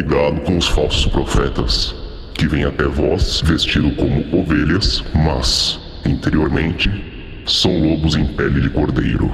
Cuidado com os falsos profetas, que vêm até vós vestido como ovelhas, mas, interiormente, são lobos em pele de cordeiro.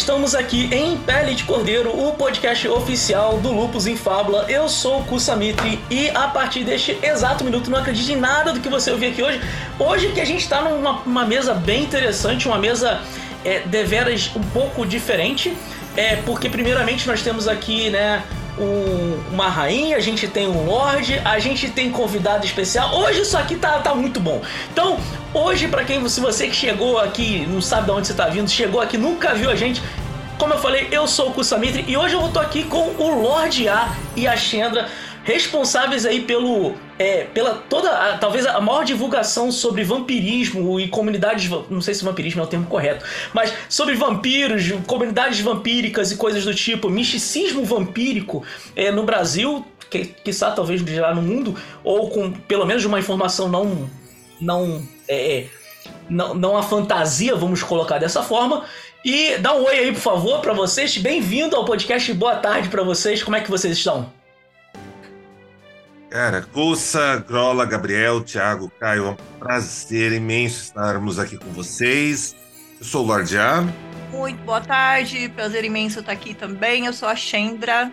Estamos aqui em Pele de Cordeiro, o podcast oficial do Lupus em Fábula. Eu sou o Kusamitri e a partir deste exato minuto não acredite em nada do que você ouviu aqui hoje. Hoje que a gente está numa uma mesa bem interessante, uma mesa é, deveras um pouco diferente, é, porque primeiramente nós temos aqui, né, um- uma rainha, a gente tem um lorde, a gente tem convidado especial. Hoje isso aqui tá, tá muito bom. Então, hoje, pra quem, se você que chegou aqui, não sabe de onde você tá vindo, chegou aqui, nunca viu a gente, como eu falei, eu sou o Kusamitri e hoje eu tô aqui com o Lorde A e a Shendra, responsáveis aí pelo. É, pela toda. a- talvez a maior divulgação sobre vampirismo e comunidades. Não sei se vampirismo é o termo correto, mas sobre vampiros, comunidades vampíricas e coisas do tipo, misticismo vampírico é, no Brasil, que, quiçá talvez já no mundo, ou com pelo menos uma informação não. não. é, não, não a fantasia, vamos colocar dessa forma. E dá um oi aí, por favor, pra vocês. Bem-vindo ao podcast. Boa tarde pra vocês. Como é que vocês estão? Cara, Cussa, Grola, Gabriel, Thiago, Caio, é um prazer imenso estarmos aqui com vocês. Eu sou o Lorde A. Muito boa tarde, prazer imenso estar aqui também. Eu sou a Chendra.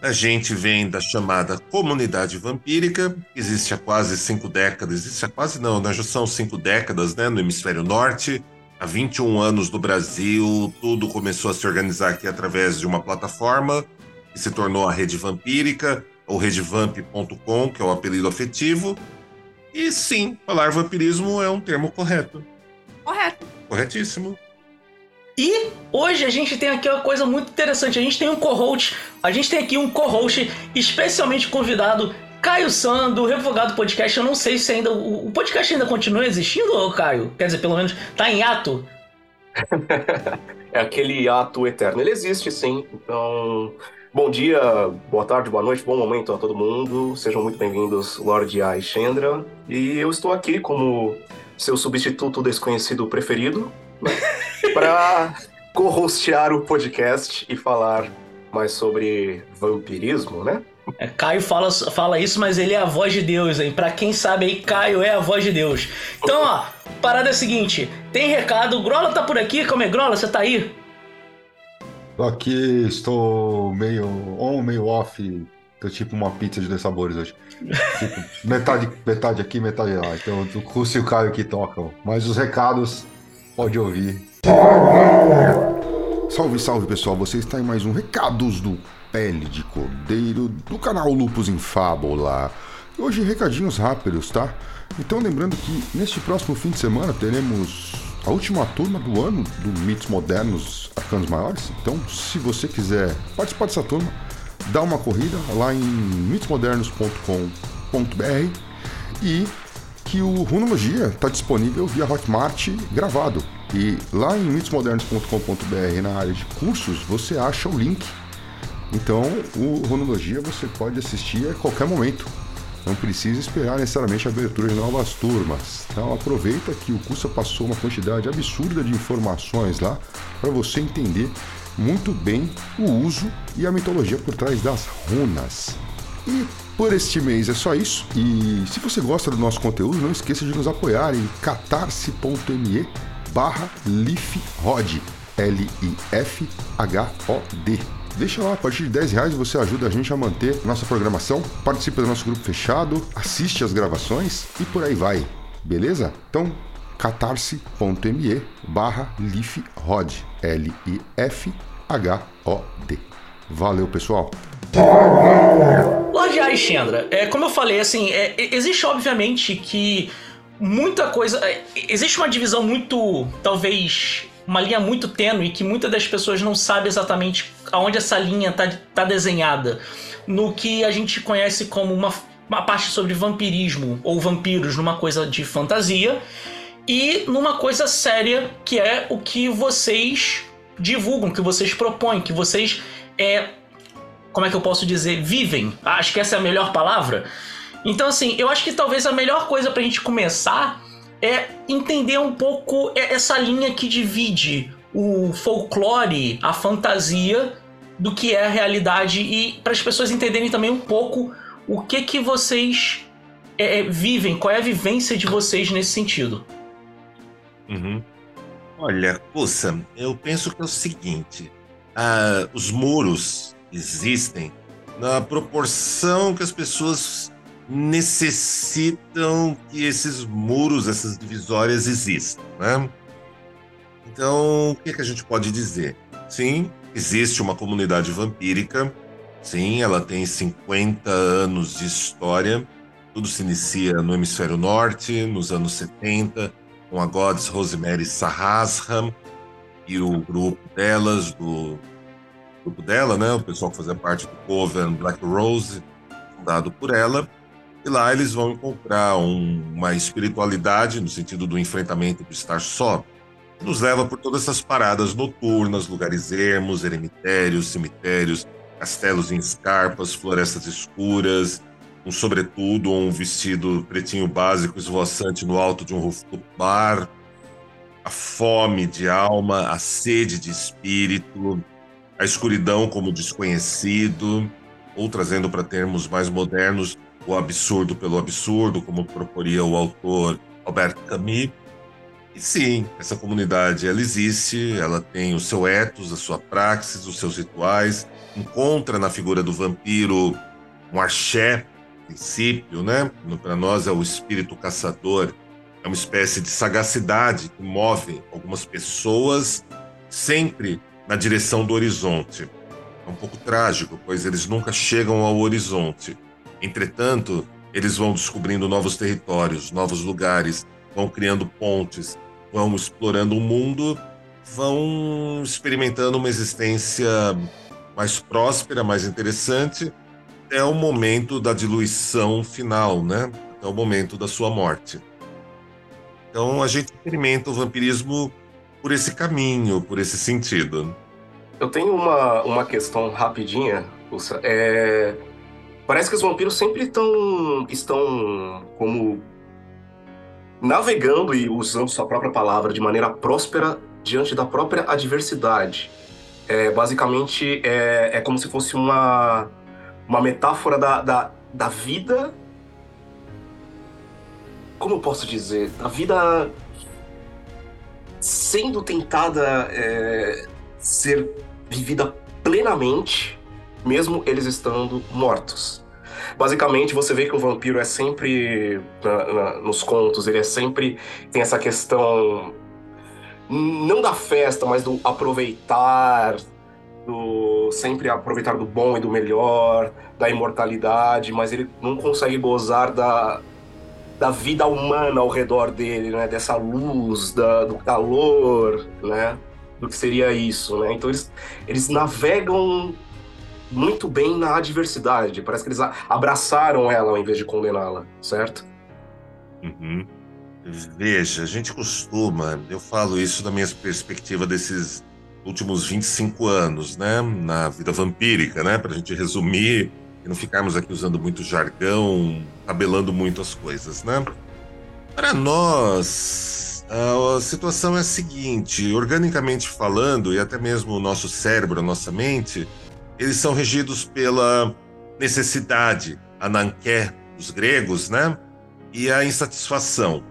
A gente vem da chamada comunidade vampírica, que existe há quase cinco décadas. Existe há quase não, né? Já são cinco décadas, né? No hemisfério norte. Há 21 anos no Brasil, tudo começou a se organizar aqui através de uma plataforma que se tornou a Rede Vampírica, ou redevamp.com, que é o apelido afetivo. E sim, falar vampirismo é um termo correto. Correto. Corretíssimo. E hoje a gente tem aqui uma coisa muito interessante. A gente tem um co-host, a gente tem aqui um co-host especialmente convidado, Caio San, do Revogado Podcast. Eu não sei se ainda. O podcast ainda continua existindo, Caio? Quer dizer, pelo menos tá em ato. É aquele ato eterno. Ele existe, sim. Então, bom dia, boa tarde, boa noite, bom momento a todo mundo. Sejam muito bem-vindos, Lorde A e. E eu estou aqui como seu substituto desconhecido preferido, né, para co-hostear o podcast e falar mais sobre vampirismo, né? É, Caio fala, fala isso, mas ele é a voz de Deus, hein? Pra quem sabe aí, Caio é a voz de Deus. Então, ó, parada é a seguinte: tem recado, o Grola tá por aqui, como é Grola? Você tá aí? Aqui, estou meio on, meio off. Tô tipo uma pizza de dois sabores hoje. Tipo, metade, metade aqui, metade lá. Então o Curso e o Caio que tocam. Mas os recados, pode ouvir. Salve, salve pessoal, você está em mais um Recados do Pele de Cordeiro do canal Lupus em Fábula. Hoje recadinhos rápidos, tá? Então lembrando que neste próximo fim de semana teremos a última turma do ano do Mitos Modernos Arcanos Maiores. Então, se você quiser participar dessa turma, dá uma corrida lá em mitosmodernos.com.br e que o Runologia está disponível via Hotmart gravado. E lá em mitosmodernos.com.br, na área de cursos, você acha o link. Então, o Runologia você pode assistir a qualquer momento. Não precisa esperar necessariamente a abertura de novas turmas. Então, aproveita que o curso passou uma quantidade absurda de informações lá para você entender muito bem o uso e a mitologia por trás das runas. E por este mês é só isso. E se você gosta do nosso conteúdo, não esqueça de nos apoiar em catarse.me barra lifrod. L-I-F-H-O-D. Deixa lá, a partir de 10 reais você ajuda a gente a manter nossa programação, participa do nosso grupo fechado, assiste as gravações e por aí vai. Beleza? Então, catarse.me barra lifrod. L-I-F-H-O-D. Valeu, pessoal! Lorde Alexandra, é, como eu falei, assim, é, existe obviamente que muita coisa. é, existe uma divisão muito, talvez, uma linha muito tênue que muitas das pessoas não sabem exatamente aonde essa linha tá, tá desenhada. No que a gente conhece como uma, uma parte sobre vampirismo ou vampiros numa coisa de fantasia e numa coisa séria que é o que vocês divulgam, que vocês propõem, que vocês é, como é que eu posso dizer, vivem. Acho que essa é a melhor palavra. Então, assim, eu acho que talvez a melhor coisa pra gente começar é entender um pouco essa linha que divide o folclore, a fantasia, do que é a realidade e para as pessoas entenderem também um pouco o que que vocês é, é, vivem, qual é a vivência de vocês nesse sentido. Uhum. Olha, Cussa, eu penso que é o seguinte: ah, os muros existem na proporção que as pessoas necessitam que esses muros, essas divisórias existam, né? Então, o que, é que a gente pode dizer? Sim, existe uma comunidade vampírica, sim, ela tem 50 anos de história, tudo se inicia no hemisfério norte, nos anos 70, com a Gods Rosemary Sahasram e o grupo delas, do grupo dela, né, o pessoal que fazia parte do Coven Black Rose, fundado por ela. E lá eles vão encontrar um, uma espiritualidade no sentido do enfrentamento do estar só, que nos leva por todas essas paradas noturnas, lugares ermos, eremitérios, cemitérios, castelos em escarpas, florestas escuras, um sobretudo um vestido pretinho básico esvoaçante no alto de um rooftop bar, a fome de alma, a sede de espírito, a escuridão como desconhecido, ou trazendo para termos mais modernos, o absurdo pelo absurdo, como proporia o autor Alberto Camus. E sim, essa comunidade ela existe, ela tem o seu ethos, a sua praxis, os seus rituais, encontra na figura do vampiro um axé, princípio, né? Para nós é o espírito caçador, é uma espécie de sagacidade que move algumas pessoas sempre na direção do horizonte. É um pouco trágico, pois eles nunca chegam ao horizonte. Entretanto, eles vão descobrindo novos territórios, novos lugares, vão criando pontes, vão explorando o mundo, vão experimentando uma existência mais próspera, mais interessante, até o momento da diluição final, né? Até o momento da sua morte. Então a gente experimenta o vampirismo por esse caminho, por esse sentido. Eu tenho uma, uma questão rapidinha, Usa. É... Parece que os vampiros sempre tão, estão como navegando e usando sua própria palavra de maneira próspera diante da própria adversidade. É, basicamente, é, é como se fosse uma, uma metáfora da, da, da vida. Como eu posso dizer? Da vida sendo tentada é, ser vivida plenamente, mesmo eles estando mortos. Basicamente, você vê que o vampiro é sempre, na, na, nos contos, ele é sempre. tem essa questão. não da festa, mas do aproveitar, do sempre aproveitar do bom e do melhor, da imortalidade, mas ele não consegue gozar da, da vida humana ao redor dele, né? Dessa luz, da, do calor, né? Do que seria isso, né? Então eles, eles navegam muito bem na adversidade. Parece que eles abraçaram ela ao invés de condená-la, certo? Uhum. Veja, a gente costuma, eu falo isso da minha perspectiva desses últimos 25 anos, né, na vida vampírica, né, para a gente resumir e não ficarmos aqui usando muito jargão, tabelando muito as coisas, né. Para nós, a situação é a seguinte: organicamente falando, e até mesmo o nosso cérebro, a nossa mente, eles são regidos pela necessidade, a nanqué dos gregos, né? E a insatisfação.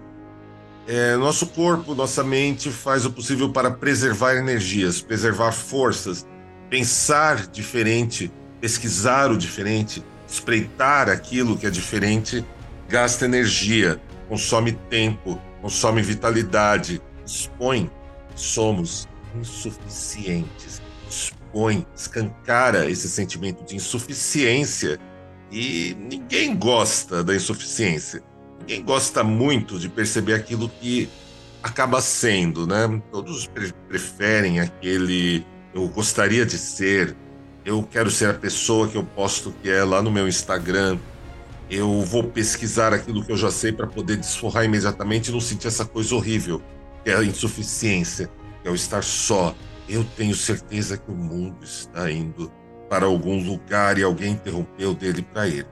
É, nosso corpo, nossa mente faz o possível para preservar energias, preservar forças, pensar diferente, pesquisar o diferente, espreitar aquilo que é diferente, gasta energia, consome tempo, consome vitalidade, expõe. Somos insuficientes expõe, escancara esse sentimento de insuficiência e ninguém gosta da insuficiência. Ninguém gosta muito de perceber aquilo que acaba sendo, né? Todos pre preferem aquele eu gostaria de ser, eu quero ser a pessoa que eu posto que é lá no meu Instagram. Eu vou pesquisar aquilo que eu já sei para poder desforrar imediatamente e não sentir essa coisa horrível, que é a insuficiência, que é o estar só, eu tenho certeza que o mundo está indo para algum lugar e alguém interrompeu dele para ele.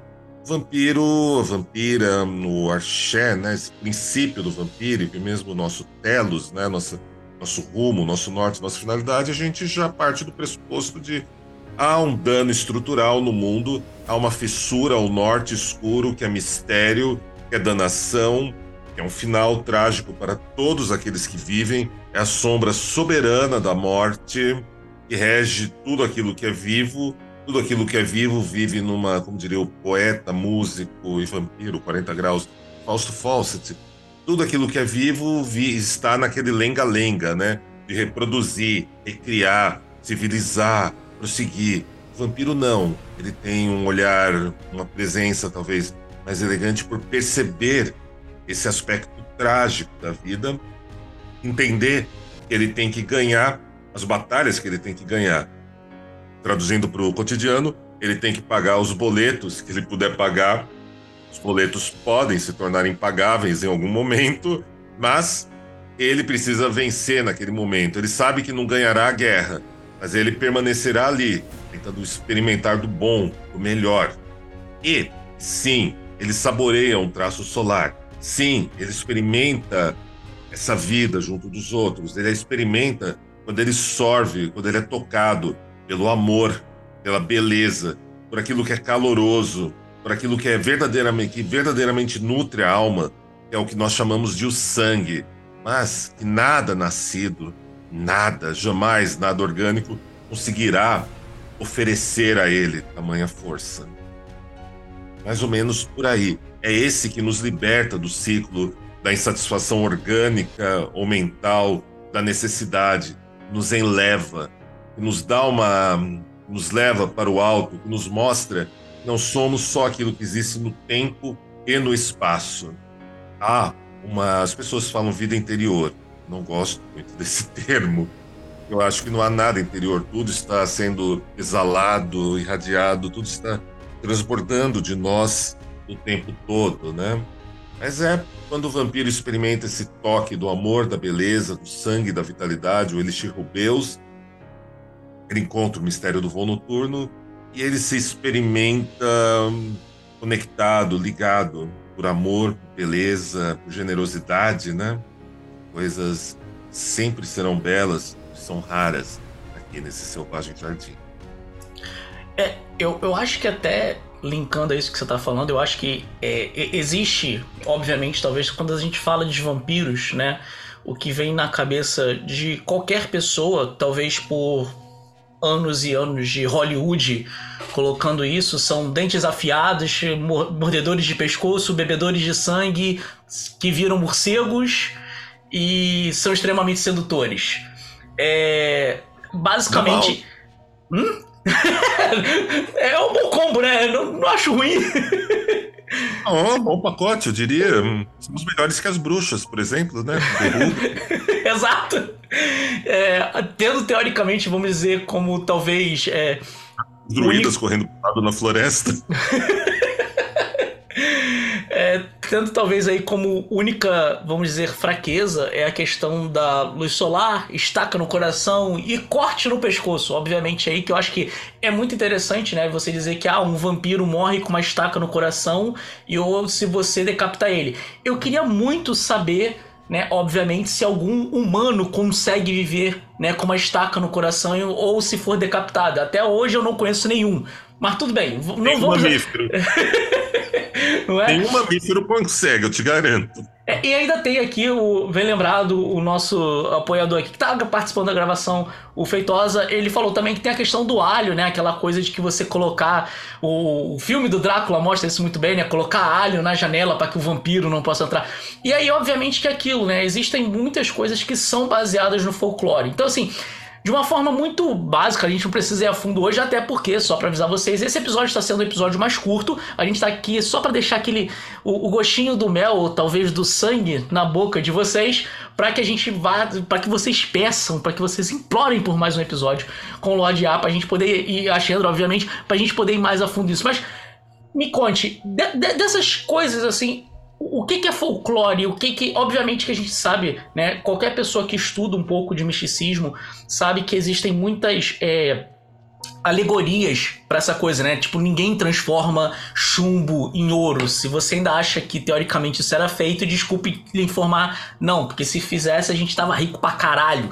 vampiro, vampira, no axé, né, esse princípio do vampiro, e mesmo o nosso telos, né, nossa, nosso rumo, nosso norte, nossa finalidade, a gente já parte do pressuposto de há um dano estrutural no mundo, há uma fissura ao norte escuro que é mistério, que é danação, é um final trágico para todos aqueles que vivem, é a sombra soberana da morte que rege tudo aquilo que é vivo tudo aquilo que é vivo vive numa, como diria o poeta, músico e vampiro, 40 graus, Fausto Fawcett. Tudo aquilo que é vivo vi, está naquele lenga-lenga, né? De reproduzir, recriar, civilizar, prosseguir. O vampiro não. Ele tem um olhar, uma presença talvez mais elegante por perceber esse aspecto trágico da vida, entender que ele tem que ganhar as batalhas que ele tem que ganhar traduzindo para o cotidiano, ele tem que pagar os boletos que ele puder pagar. Os boletos podem se tornar impagáveis em algum momento, mas ele precisa vencer naquele momento. Ele sabe que não ganhará a guerra, mas ele permanecerá ali, tentando experimentar do bom, do melhor. E, sim, ele saboreia um traço solar. Sim, ele experimenta essa vida junto dos outros. Ele experimenta quando ele sorve, quando ele é tocado pelo amor, pela beleza, por aquilo que é caloroso, por aquilo que é verdadeiramente, que verdadeiramente nutre a alma, que é o que nós chamamos de o sangue. Mas que nada nascido, nada, jamais nada orgânico conseguirá oferecer a ele tamanha força. Mais ou menos por aí. É esse que nos liberta do ciclo da insatisfação orgânica ou mental, da necessidade, nos enleva, que nos dá uma. nos leva para o alto, nos mostra que não somos só aquilo que existe no tempo e no espaço. Há uma. As pessoas falam vida interior. Não gosto muito desse termo. Eu acho que não há nada interior. Tudo está sendo exalado, irradiado, tudo está transbordando de nós o tempo todo, né? Mas é quando o vampiro experimenta esse toque do amor, da beleza, do sangue, da vitalidade, o Elixir Rubeus, ele encontra o mistério do voo noturno e ele se experimenta hum, conectado, ligado por amor, por beleza, por generosidade, né? Coisas sempre serão belas, são raras aqui nesse selvagem jardim. É, eu, eu acho que até linkando a isso que você está falando, eu acho que é, existe, obviamente, talvez quando a gente fala de vampiros, né? O que vem na cabeça de qualquer pessoa, talvez por anos e anos de Hollywood colocando isso, são dentes afiados, mordedores de pescoço, bebedores de sangue, que viram morcegos e são extremamente sedutores. É. Basicamente. Hum? É um bom combo, né? Não, não acho ruim. Oh, bom pacote, eu diria. Somos melhores que as bruxas, por exemplo, né? Exato. É, tendo teoricamente, vamos dizer, como talvez. É, Druidas correndo na floresta. Tendo talvez aí como única, vamos dizer, fraqueza é a questão da luz solar, estaca no coração e corte no pescoço. Obviamente aí que eu acho que é muito interessante, né? Você dizer que ah, um vampiro morre com uma estaca no coração e ou se você decapita ele. Eu queria muito saber né, obviamente, se algum humano consegue viver né, com uma estaca no coração ou se for decapitado. Até hoje eu não conheço nenhum. Mas tudo bem, não Tem vamos. Mamífero. não é? Nenhum mamífero consegue, eu te garanto. É, e ainda tem aqui, o, bem lembrado, o nosso apoiador aqui que tá participando da gravação, o Feitosa, ele falou também que tem a questão do alho, né? Aquela coisa de que você colocar. O, o filme do Drácula mostra isso muito bem, né? Colocar alho na janela para que o vampiro não possa entrar. E aí, obviamente, que é aquilo, né? Existem muitas coisas que são baseadas no folclore. Então, assim de uma forma muito básica, a gente não precisa ir a fundo hoje, até porque, só para avisar vocês, esse episódio está sendo um episódio mais curto. A gente está aqui só para deixar aquele o, o, gostinho do mel, ou talvez do sangue na boca de vocês, para que a gente vá, para que vocês peçam, para que vocês implorem por mais um episódio com o Lorde A, pra gente poder e a Chandra, obviamente, pra gente poder ir mais a fundo nisso. Mas me conte, de, de, dessas coisas assim, o que, que, é folclore? O que, que, obviamente, que a gente sabe, né? Qualquer pessoa que estuda um pouco de misticismo sabe que existem muitas é, alegorias para essa coisa, né? Tipo, ninguém transforma chumbo em ouro. Se você ainda acha que teoricamente isso era feito, desculpe lhe informar, não, porque se fizesse a gente tava rico pra caralho.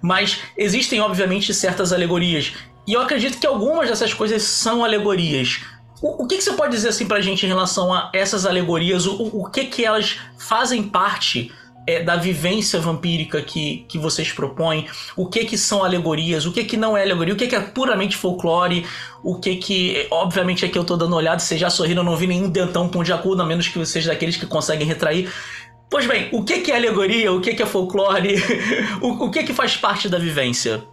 Mas existem, obviamente, certas alegorias. E eu acredito que algumas dessas coisas são alegorias. O, que, que, você pode dizer assim pra gente em relação a essas alegorias? O, o que que elas fazem parte é, da vivência vampírica que, que vocês propõem, o que que são alegorias, o que que não é alegoria, o que que é puramente folclore, o que que, obviamente aqui eu tô dando olhada, vocês já sorriram, eu não vi nenhum dentão pão de acordo, a menos que vocês daqueles que conseguem retrair. Pois bem, o que que é alegoria, o que que é folclore, o, o que que faz parte da vivência?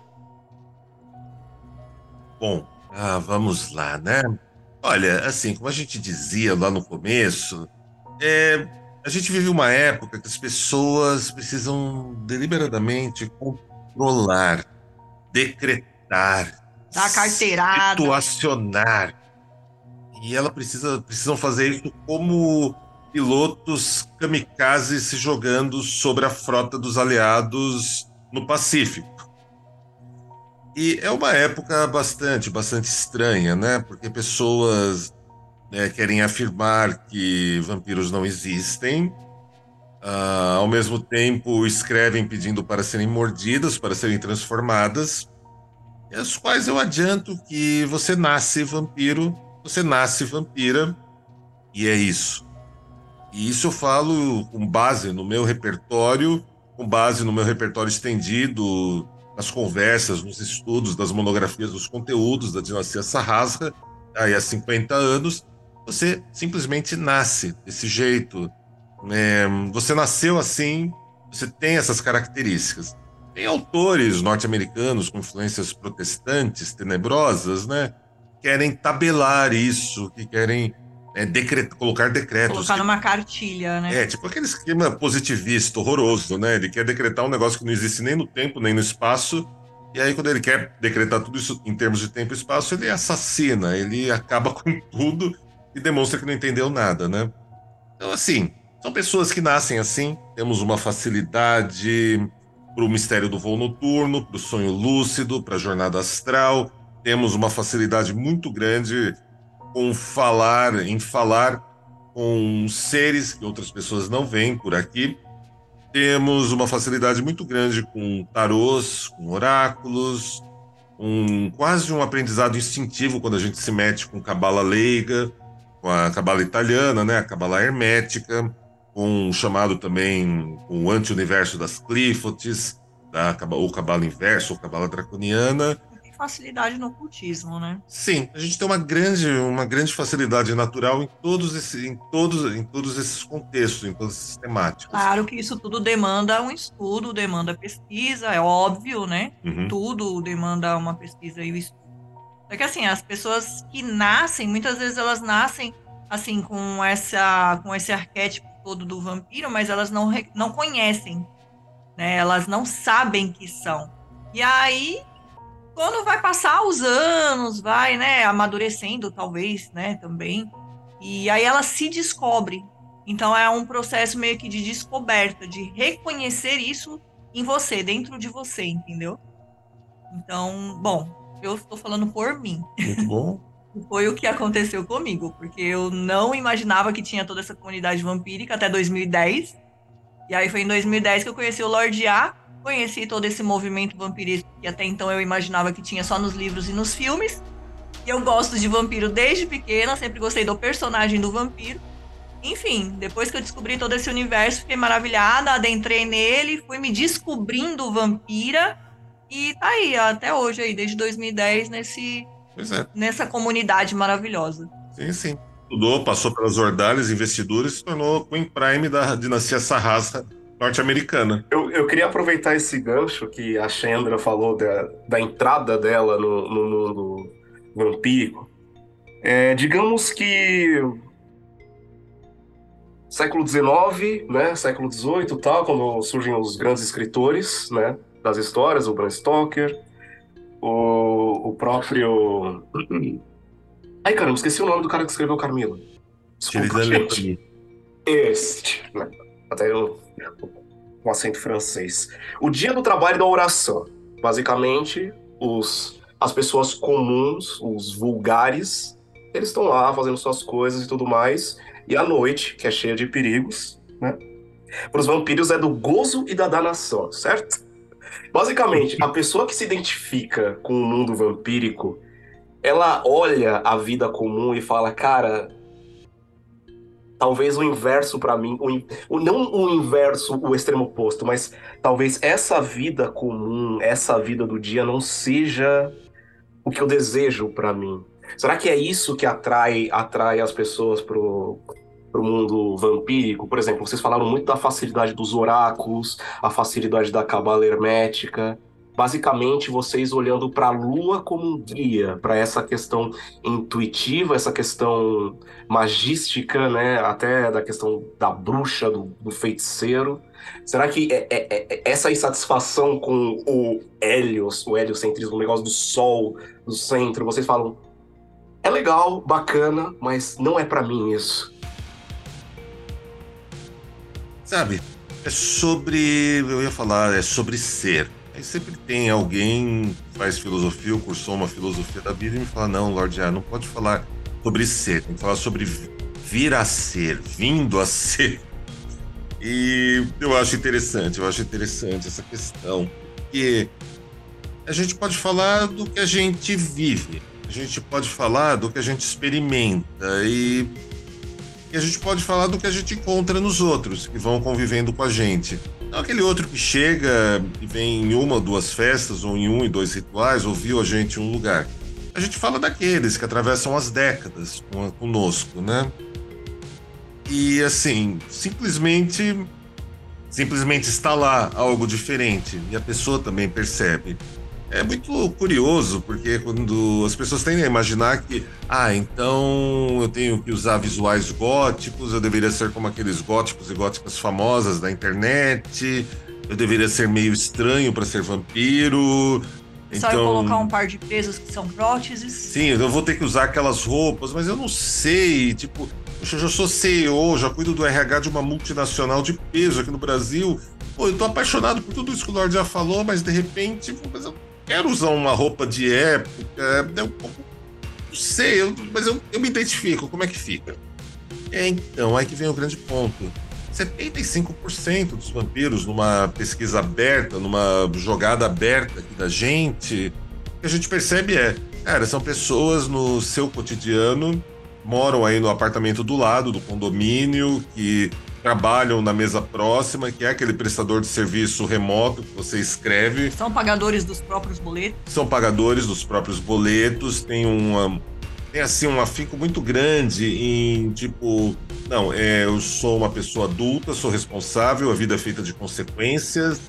Bom, ah, vamos lá, né? Olha, assim, como a gente dizia lá no começo, é, a gente vive uma época que as pessoas precisam deliberadamente controlar, decretar, dar carteirada, situacionar. E ela precisa precisam fazer isso como pilotos kamikazes se jogando sobre a frota dos aliados no Pacífico. E é uma época bastante, bastante estranha, né? Porque pessoas né, querem afirmar que vampiros não existem, uh, ao mesmo tempo escrevem pedindo para serem mordidas, para serem transformadas, e as quais eu adianto que você nasce vampiro, você nasce vampira, e é isso. E isso eu falo com base no meu repertório, com base no meu repertório estendido, nas conversas, nos estudos das monografias, dos conteúdos da dinastia Sarrasca, aí há 50 anos, você simplesmente nasce desse jeito. É, você nasceu assim, você tem essas características. Tem autores norte-americanos com influências protestantes tenebrosas, né? Que querem tabelar isso, que querem é, decret colocar decretos. Colocar numa cartilha, né? É, tipo aquele esquema positivista horroroso, né? Ele quer decretar um negócio que não existe nem no tempo, nem no espaço. E aí, quando ele quer decretar tudo isso em termos de tempo e espaço, ele assassina, ele acaba com tudo e demonstra que não entendeu nada, né? Então, assim, são pessoas que nascem assim. Temos uma facilidade para o mistério do voo noturno, para o sonho lúcido, para a jornada astral. Temos uma facilidade muito grande com falar, em falar com seres que outras pessoas não veem por aqui. Temos uma facilidade muito grande com tarôs, com oráculos, um quase um aprendizado instintivo quando a gente se mete com cabala leiga com a cabala italiana, né, a cabala hermética, com um chamado também o anti-universo das Clifotes, da, o cabala inverso, ou cabala draconiana. Facilidade no ocultismo, né? Sim, a gente tem uma grande, uma grande facilidade natural em todos, esses, em, todos, em todos esses contextos, em todas essas temáticas. Claro que isso tudo demanda um estudo, demanda pesquisa, é óbvio, né? Uhum. Tudo demanda uma pesquisa e um estudo é que assim, as pessoas que nascem, muitas vezes elas nascem assim com essa com esse arquétipo todo do vampiro, mas elas não, não conhecem, né? Elas não sabem que são. E aí, quando vai passar os anos, vai, né, amadurecendo talvez, né, também. E aí ela se descobre. Então é um processo meio que de descoberta, de reconhecer isso em você, dentro de você, entendeu? Então, bom, eu estou falando por mim. Muito bom. Foi o que aconteceu comigo, porque eu não imaginava que tinha toda essa comunidade vampírica até 2010. E aí foi em 2010 que eu conheci o Lorde A, conheci todo esse movimento vampirista que até então eu imaginava que tinha só nos livros e nos filmes. E eu gosto de vampiro desde pequena, sempre gostei do personagem do vampiro. Enfim, depois que eu descobri todo esse universo, fiquei maravilhada, adentrei nele, fui me descobrindo vampira e tá aí, até hoje aí, desde 2010, nesse, é. nessa comunidade maravilhosa. Sim, sim. Estudou, passou pelas ordalhas, investiduras e se tornou Queen Prime da dinastia Sarrasa norte-americana. Eu, eu queria aproveitar esse gancho que a Chandra falou da, da entrada dela no, no mundo vampírico. É, digamos que século XIX, né, século XVIII, tal, quando surgem os grandes escritores, né, das histórias, o Bram Stoker, o, o próprio. Ai, caramba, esqueci o nome do cara que escreveu Carmila. Desculpa. Este. Né? Até eu, com acento francês. O Dia do Trabalho e da Oração. Basicamente, os as pessoas comuns, os vulgares, eles estão lá fazendo suas coisas e tudo mais. E a noite, que é cheia de perigos, né? Para os vampiros é do gozo e da danação, certo? Basicamente, a pessoa que se identifica com o mundo vampírico, ela olha a vida comum e fala, cara, talvez o inverso para mim, o, não o inverso, o extremo oposto, mas talvez essa vida comum, essa vida do dia não seja o que eu desejo para mim. Será que é isso que atrai atrai as pessoas pro pro mundo vampírico? Por exemplo, vocês falaram muito da facilidade dos oráculos, a facilidade da cabala hermética basicamente vocês olhando para a lua como um guia para essa questão intuitiva, essa questão magística, né? Até da questão da bruxa, do, do feiticeiro. Será que é, é, é essa insatisfação com o Helios, o heliocentrismo, o negócio do sol, do centro, vocês falam é legal, bacana, mas não é para mim isso. Sabe, é sobre, eu ia falar, é sobre ser Aí sempre tem alguém que faz filosofia ou cursou uma filosofia da vida e me fala: não, Lorde A, não pode falar sobre ser, tem que falar sobre vir a ser, vindo a ser. E eu acho interessante, eu acho interessante essa questão, porque a gente pode falar do que a gente vive, a gente pode falar do que a gente experimenta e, e a gente pode falar do que a gente encontra nos outros que vão convivendo com a gente. Não aquele outro que chega e vem em uma ou duas festas, ou em um e dois rituais, ouviu a gente em um lugar. A gente fala daqueles que atravessam as décadas conosco, né? E assim, simplesmente simplesmente está lá algo diferente e a pessoa também percebe. É muito curioso, porque quando as pessoas tendem a imaginar que, ah, então eu tenho que usar visuais góticos, eu deveria ser como aqueles góticos e góticas famosas da internet, eu deveria ser meio estranho para ser vampiro. Só então, eu colocar um par de pesos que são próteses. Sim, eu vou ter que usar aquelas roupas, mas eu não sei, tipo, eu já sou CEO, já cuido do RH de uma multinacional de peso aqui no Brasil. Pô, eu tô apaixonado por tudo isso que o Lorde já falou, mas de repente, mas eu quero usar uma roupa de época, é um pouco. Não sei, eu, mas eu, eu me identifico, como é que fica? É, então, aí que vem o grande ponto. 75% dos vampiros, numa pesquisa aberta, numa jogada aberta aqui da gente, o que a gente percebe é, cara, são pessoas no seu cotidiano, moram aí no apartamento do lado do condomínio, que trabalham na mesa próxima, que é aquele prestador de serviço remoto que você escreve. São pagadores dos próprios boletos. São pagadores dos próprios boletos, tem uma tem assim um afinco muito grande em tipo, não, é, eu sou uma pessoa adulta, sou responsável, a vida é feita de consequências.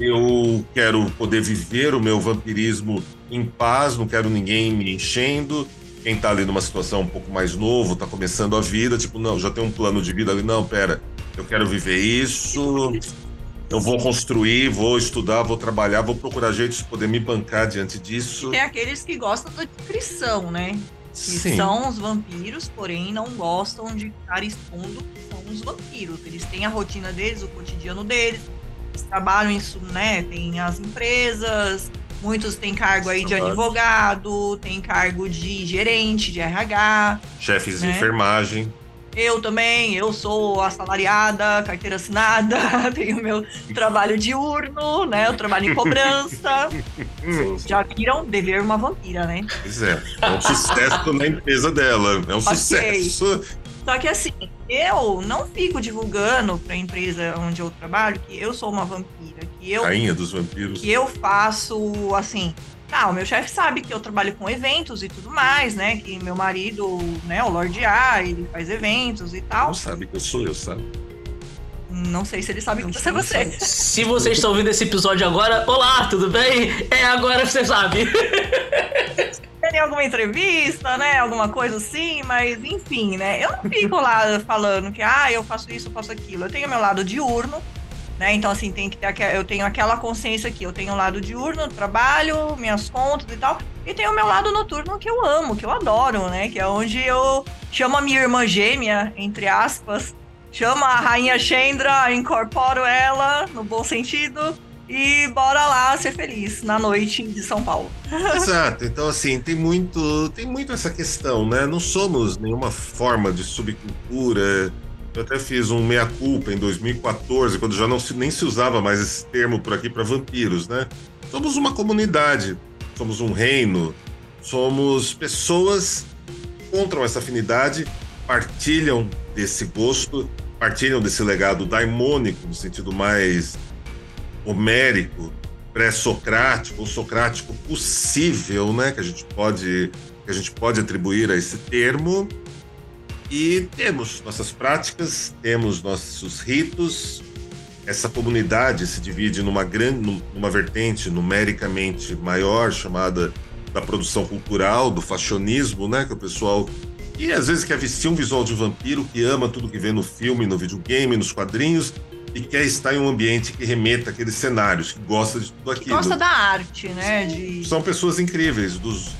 Eu quero poder viver o meu vampirismo em paz, não quero ninguém me enchendo quem tá ali numa situação um pouco mais novo, tá começando a vida, tipo, não, já tem um plano de vida ali, não, pera, eu quero viver isso, eu vou construir, vou estudar, vou trabalhar, vou procurar jeitos de poder me bancar diante disso. Tem aqueles que gostam da descrição, né? Que Sim. são os vampiros, porém não gostam de estar expondo que são os vampiros. Eles têm a rotina deles, o cotidiano deles, eles trabalham isso, né? Tem as empresas, Muitos têm cargo aí de advogado, tem cargo de gerente, de RH. Chefes né? de enfermagem. Eu também, eu sou assalariada, carteira assinada, tenho meu trabalho diurno, né? Eu trabalho em cobrança. Já viram dever uma vampira, né? Pois é, é um sucesso na empresa dela, é um okay. sucesso. Só que assim, eu não fico divulgando para a empresa onde eu trabalho que eu sou uma vampira, que eu rainha dos vampiros, que eu faço assim. Tá, o meu chefe sabe que eu trabalho com eventos e tudo mais, né? Que meu marido, né, o Lorde A, ele faz eventos e tal. Não sabe que eu sou eu, sabe? Não sei se ele sabe que você é você. Se você está ouvindo esse episódio agora, olá, tudo bem? É agora que você sabe. Tem alguma entrevista, né? Alguma coisa assim, mas enfim, né? Eu não fico lá falando que, ah, eu faço isso, eu faço aquilo. Eu tenho meu lado diurno, né? Então, assim, tem que ter, eu tenho aquela consciência aqui. Eu tenho o lado diurno, trabalho, minhas contas e tal. E tenho o meu lado noturno que eu amo, que eu adoro, né? Que é onde eu chamo a minha irmã gêmea, entre aspas, chamo a rainha Chandra, incorporo ela, no bom sentido, e bora lá ser feliz na noite de São Paulo. Exato. Então, assim, tem muito, tem muito essa questão, né? Não somos nenhuma forma de subcultura. Eu até fiz um meia-culpa em 2014, quando já não se, nem se usava mais esse termo por aqui para vampiros, né? Somos uma comunidade, somos um reino, somos pessoas que encontram essa afinidade, partilham desse gosto, partilham desse legado daimônico, no sentido mais homérico, pré-socrático ou socrático possível, né, que a gente pode que a gente pode atribuir a esse termo. E temos nossas práticas, temos nossos ritos. Essa comunidade se divide numa grande numa vertente numericamente maior chamada da produção cultural, do fashionismo, né, que o pessoal e às vezes quer vestir um visual de vampiro, que ama tudo que vê no filme, no videogame, nos quadrinhos, e quer estar em um ambiente que remeta aqueles cenários, que gosta de tudo aquilo. Que gosta da arte, né? De... São pessoas incríveis, dos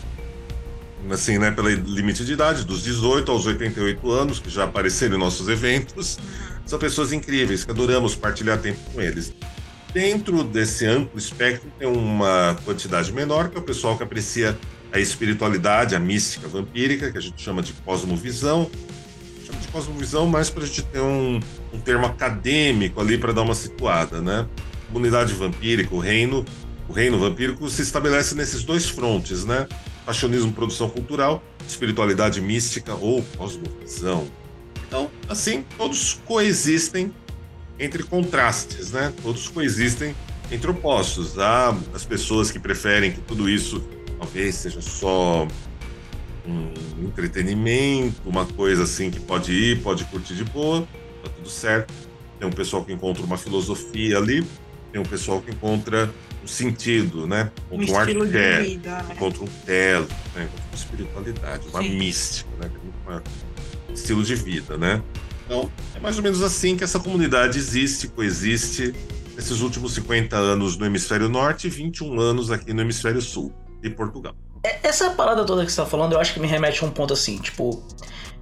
assim, né, pelo limite de idade, dos 18 aos 88 anos, que já apareceram em nossos eventos. São pessoas incríveis, que adoramos partilhar tempo com eles. Dentro desse amplo espectro, tem uma quantidade menor, que é o pessoal que aprecia a espiritualidade, a mística vampírica, que a gente chama de cosmovisão, de cosmovisão, mais para a gente ter um, um termo acadêmico ali para dar uma situada, né? Comunidade vampírica, o reino, o reino vampírico se estabelece nesses dois frontes, né? Fashionismo, produção cultural, espiritualidade mística ou cosmovisão. Então, assim, todos coexistem entre contrastes, né? Todos coexistem entre opostos. Há as pessoas que preferem que tudo isso talvez seja só um entretenimento, uma coisa assim que pode ir, pode curtir de boa, tá tudo certo. Tem um pessoal que encontra uma filosofia ali, tem um pessoal que encontra um sentido, né? Encontra um, um arquétipo, vida, né? encontra um telo, né? encontra uma espiritualidade, uma Sim. mística, né? Um estilo de vida, né? Então, é mais ou menos assim que essa comunidade existe, coexiste nesses últimos 50 anos no hemisfério norte e 21 anos aqui no hemisfério sul de Portugal. É, essa parada toda que você tá falando, eu acho que me remete a um ponto assim, tipo.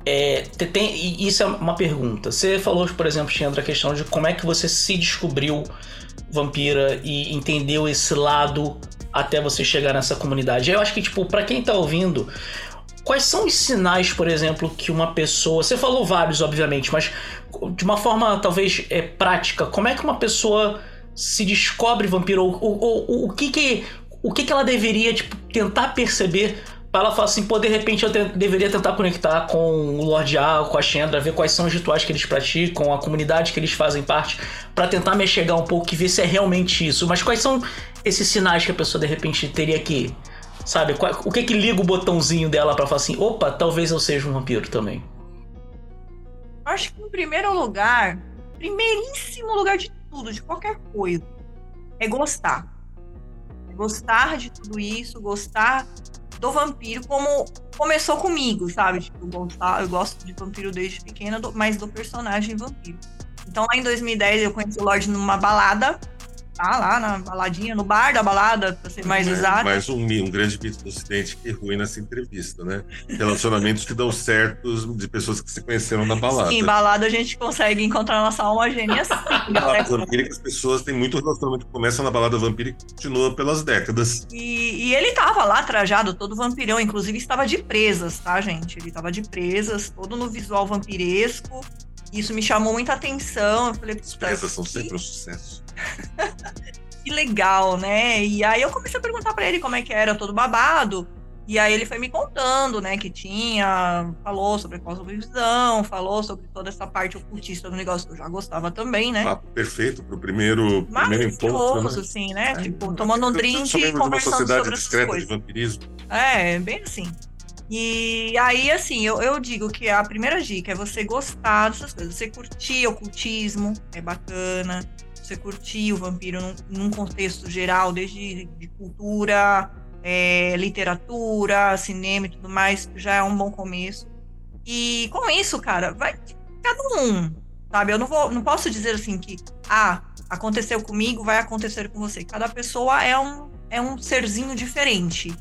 É, tem, isso é uma pergunta. Você falou, por exemplo, Chandra, a questão de como é que você se descobriu vampira e entendeu esse lado até você chegar nessa comunidade. Eu acho que, tipo, para quem tá ouvindo, quais são os sinais, por exemplo, que uma pessoa. Você falou vários, obviamente, mas de uma forma talvez é, prática, como é que uma pessoa se descobre vampiro? Ou, ou, ou o que que o que, que ela deveria tipo, tentar perceber para ela falar assim, pô, de repente eu te deveria tentar conectar com o Lorde A, com a Shendra, ver quais são os rituais que eles praticam, a comunidade que eles fazem parte, para tentar me chegar um pouco e ver se é realmente isso. Mas quais são esses sinais que a pessoa de repente teria que, sabe, o que que liga o botãozinho dela para falar assim, opa, talvez eu seja um vampiro também? Acho que em primeiro lugar, primeiríssimo lugar de tudo, de qualquer coisa, é gostar gostar de tudo isso, gostar do vampiro, como começou comigo, sabe? Tipo, eu, gosto de vampiro desde pequena, mas do personagem vampiro. Então, lá em 2010, eu conheci o Lorde numa balada tá lá na baladinha, no bar da balada, pra ser mais é, exato. Mais um, um grande mito do Ocidente que ruim nessa entrevista, né? Relacionamentos que dão certos de pessoas que se conheceram na balada. Sim, balada a gente consegue encontrar nossa alma gêmea balada vampírica, as pessoas têm muito relacionamento que começa na balada vampírica e continua pelas décadas. E, e ele tava lá trajado, todo vampirão, inclusive estava de presas, tá, gente? Ele tava de presas, todo no visual vampiresco. Isso me chamou muita atenção. Eu falei, As presas são sempre um sucesso. que legal, né? E aí eu comecei a perguntar para ele como é que era todo babado. E aí ele foi me contando, né, que tinha, falou sobre cosmovisão, falou sobre toda essa parte ocultista do negócio que eu já gostava também, né? Papo perfeito pro primeiro, primeiro encontro. Né? assim, né? É, tipo, tomando um drink e conversando sociedade sobre discreta de vampirismo. É, bem assim. E aí, assim, eu, eu digo que a primeira dica é você gostar dessas coisas, você curtir ocultismo, é bacana você curtir o vampiro num, num contexto geral, desde de cultura, é, literatura, cinema e tudo mais, já é um bom começo. E com isso, cara, vai cada um, sabe? Eu não vou, não posso dizer assim que ah, aconteceu comigo, vai acontecer com você. Cada pessoa é um é um serzinho diferente.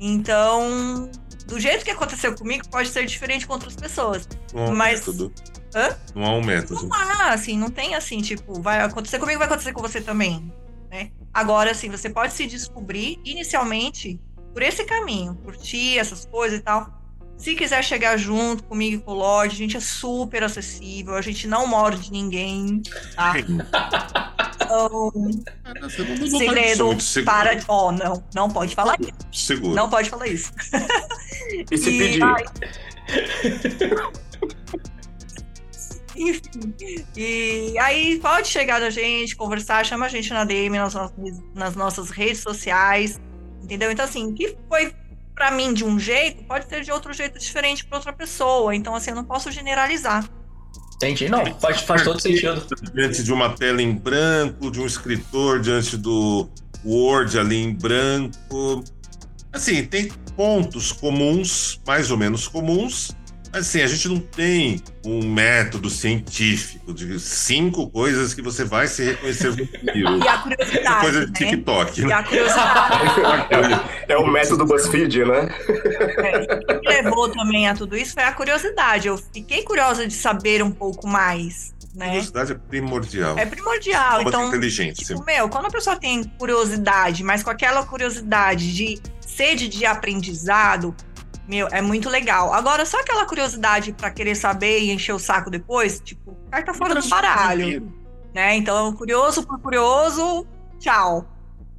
Então, do jeito que aconteceu comigo, pode ser diferente com outras pessoas. Um mas método. Hã? Não há um método. Não há, assim, não tem assim, tipo, vai acontecer comigo, vai acontecer com você também. né? Agora, assim, você pode se descobrir inicialmente por esse caminho, curtir essas coisas e tal. Se quiser chegar junto comigo e com o Lorde, a gente é super acessível, a gente não morde ninguém, tá? Então, segredo para. Ó, oh, não, não pode falar isso. Seguro. Não pode falar isso. E se e, pedir? Ai... Enfim. E aí pode chegar na gente, conversar, chama a gente na DM, nas, nas nossas redes sociais. Entendeu? Então, assim, o que foi para mim de um jeito, pode ser de outro jeito diferente para outra pessoa. Então, assim, eu não posso generalizar. Entendi. Não, faz, faz todo sentido. Diante de uma tela em branco, de um escritor diante do Word ali em branco. Assim, tem pontos comuns, mais ou menos comuns, Assim, a gente não tem um método científico de cinco coisas que você vai se reconhecer vampiro. E a curiosidade. É coisa de né? TikTok. Né? E a curiosidade. é, o método BuzzFeed, né? É, o que levou também a tudo isso foi a curiosidade. Eu fiquei curiosa de saber um pouco mais. Né? A curiosidade é primordial. É primordial. Como então, inteligência. Tipo, meu, quando a pessoa tem curiosidade, mas com aquela curiosidade de sede de aprendizado, meu, é muito legal. Agora, só aquela curiosidade para querer saber e encher o saco depois, tipo, carta fora do baralho. Né? Então, curioso por curioso, tchau.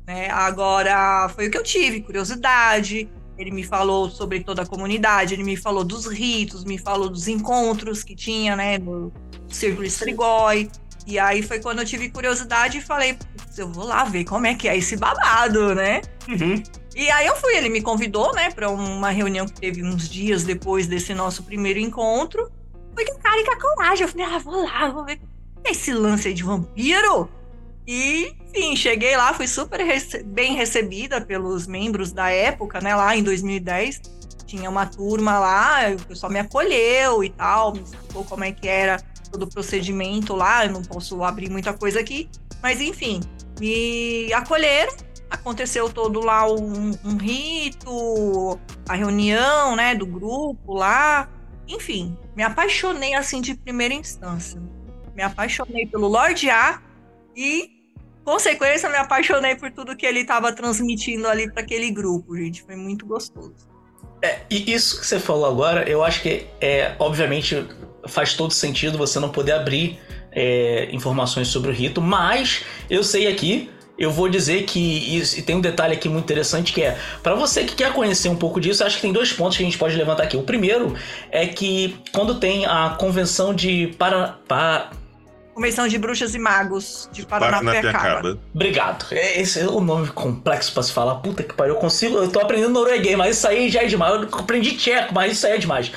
Né? Agora, foi o que eu tive, curiosidade. Ele me falou sobre toda a comunidade, ele me falou dos ritos, me falou dos encontros que tinha, né, no Círculo Estrigói. E aí foi quando eu tive curiosidade e falei, eu vou lá ver como é que é esse babado, né? Uhum. E aí eu fui, ele me convidou, né, para uma reunião que teve uns dias depois desse nosso primeiro encontro. Foi que cara e com a coragem. Eu falei, ah, vou lá, vou ver esse lance aí de vampiro. E, enfim, cheguei lá, fui super rece bem recebida pelos membros da época, né, lá em 2010. Tinha uma turma lá, o pessoal me acolheu e tal, me explicou como é que era todo o procedimento lá. Eu não posso abrir muita coisa aqui, mas enfim, me acolheram aconteceu todo lá um, um, rito, a reunião, né, do grupo lá. Enfim, me apaixonei assim de primeira instância. Me apaixonei pelo Lorde A e, consequência, me apaixonei por tudo que ele estava transmitindo ali para aquele grupo, gente. Foi muito gostoso. É, e isso que você falou agora, eu acho que é, obviamente, faz todo sentido você não poder abrir é, informações sobre o rito, mas eu sei aqui eu vou dizer que e tem um detalhe aqui muito interessante que é, para você que quer conhecer um pouco disso, acho que tem dois pontos que a gente pode levantar aqui. O primeiro é que quando tem a convenção de para, para Convenção de Bruxas e Magos de Paranapiacaba. Obrigado. É, esse é o nome complexo para se falar. Puta que pariu. Eu consigo. Eu tô aprendendo norueguês, mas isso aí já é demais. Eu aprendi tcheco, mas isso aí é demais.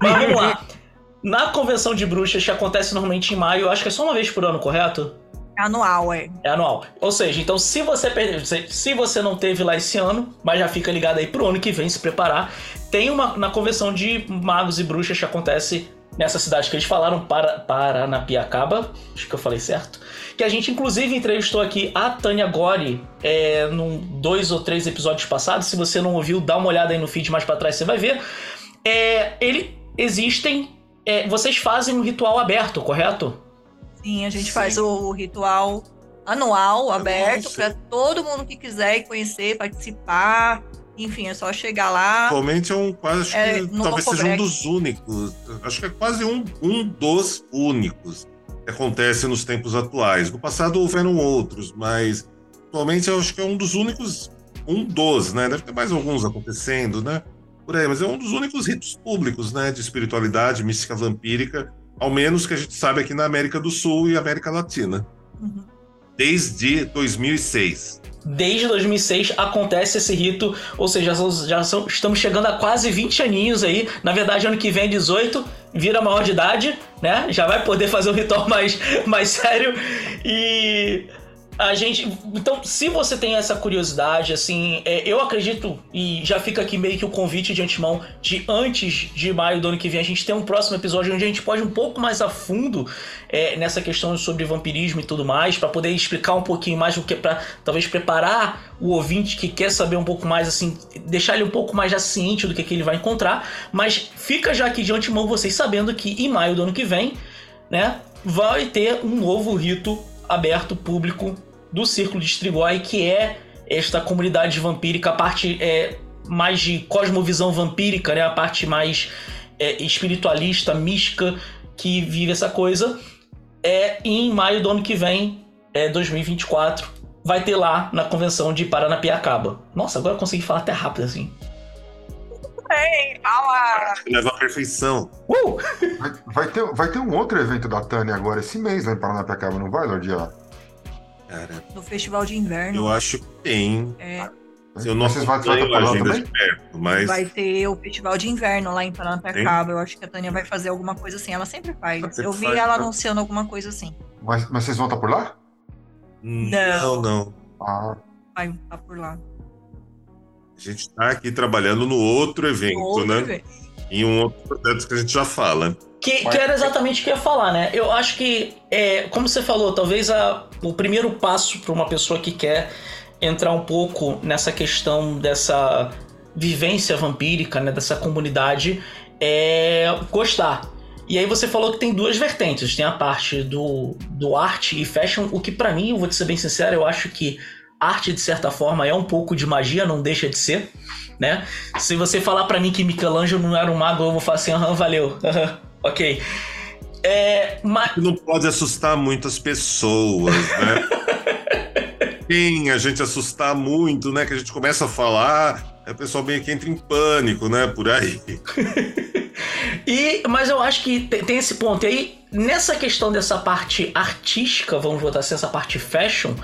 Mas vamos lá. Na convenção de bruxas, que acontece normalmente em maio, acho que é só uma vez por ano, correto? É anual, é. É anual. Ou seja, então se você perder, se você não teve lá esse ano, mas já fica ligado aí pro ano que vem se preparar, tem uma na convenção de magos e bruxas que acontece nessa cidade que eles falaram, para, Paranapiacaba, acho que eu falei certo, que a gente inclusive entrevistou aqui a Tânia Gori é, num dois ou três episódios passados, se você não ouviu, dá uma olhada aí no feed mais para trás, você vai ver. É, ele existem, é, vocês fazem um ritual aberto, correto? Sim, a gente Sim. faz o ritual anual, aberto, para todo mundo que quiser conhecer, participar. Enfim, é só chegar lá. Atualmente é um quase, é, que talvez seja um dos únicos. Acho que é quase um, um dos únicos que acontece nos tempos atuais. No passado houveram outros, mas atualmente eu acho que é um dos únicos, um dos, né? Deve ter mais alguns acontecendo, né? Por aí, mas é um dos únicos ritos públicos, né? De espiritualidade, mística vampírica ao menos que a gente sabe aqui na América do Sul e América Latina. Uhum. Desde 2006. Desde 2006 acontece esse rito, ou seja, já, são, estamos chegando a quase 20 aninhos aí. Na verdade, ano que vem, 18, vira maior de idade, né? Já vai poder fazer um ritual mais, mais sério. E a gente. Então, se você tem essa curiosidade, assim, é, eu acredito, e já fica aqui meio que o convite de antemão, de antes de maio do ano que vem, a gente tem um próximo episódio onde a gente pode um pouco mais a fundo é, nessa questão sobre vampirismo e tudo mais, para poder explicar um pouquinho mais o que, para talvez preparar o ouvinte que quer saber um pouco mais, assim, deixar ele um pouco mais já ciente do que, que ele vai encontrar. Mas fica já aqui de antemão vocês sabendo que em maio do ano que vem, né, vai ter um novo rito aberto, público, do Círculo de Strigoi, que é esta comunidade vampírica, a parte é, mais de cosmovisão vampírica, né? A parte mais é, espiritualista, mística, que vive essa coisa. É em maio do ano que vem, é 2024, vai ter lá na convenção de Paranapiacaba. Nossa, agora eu consegui falar até rápido assim. Bem, fala! Leva a perfeição. Uh! Vai, vai, ter, vai ter um outro evento da Tânia agora esse mês lá em Paranapiacaba, não vai, Lordia? Cara, No festival de inverno. eu acho que tem. É, Eu não Vocês vão acompanho a por lá agenda também? de perto, mas vai ter o festival de inverno lá em Paranapiacaba. Eu acho que a Tânia vai fazer alguma coisa assim. Ela sempre faz. Sempre Eu vi faz, ela né? anunciando alguma coisa assim. Mas, mas vocês vão estar por lá? não, não. Ah, Vai estar por lá. A gente tá aqui trabalhando no outro evento, Outro né? evento. Em um outro projeto que a gente já fala. Que, que era exatamente o que eu ia falar, né? Eu acho que, é, como você falou, talvez a, o primeiro passo para uma pessoa que quer entrar um pouco nessa questão dessa vivência vampírica, né? Dessa comunidade, é gostar. E aí você falou que tem duas vertentes. Tem a parte do, do arte e fashion, o que pra mim, eu vou te ser bem sincero, eu acho que arte, de certa forma, é um pouco de magia, não deixa de ser, né? Se você falar pra mim que Michelangelo não era um mago, eu vou falar assim, aham, valeu, aham, ok. É, mas, Não pode assustar muitas pessoas, né? Quem a gente assustar muito, né? Que a gente começa a falar, aí o pessoal meio que entra em pânico, né? Por aí. E, mas eu acho que te- tem esse ponto. E aí, nessa questão dessa parte artística, vamos botar assim, essa parte fashion,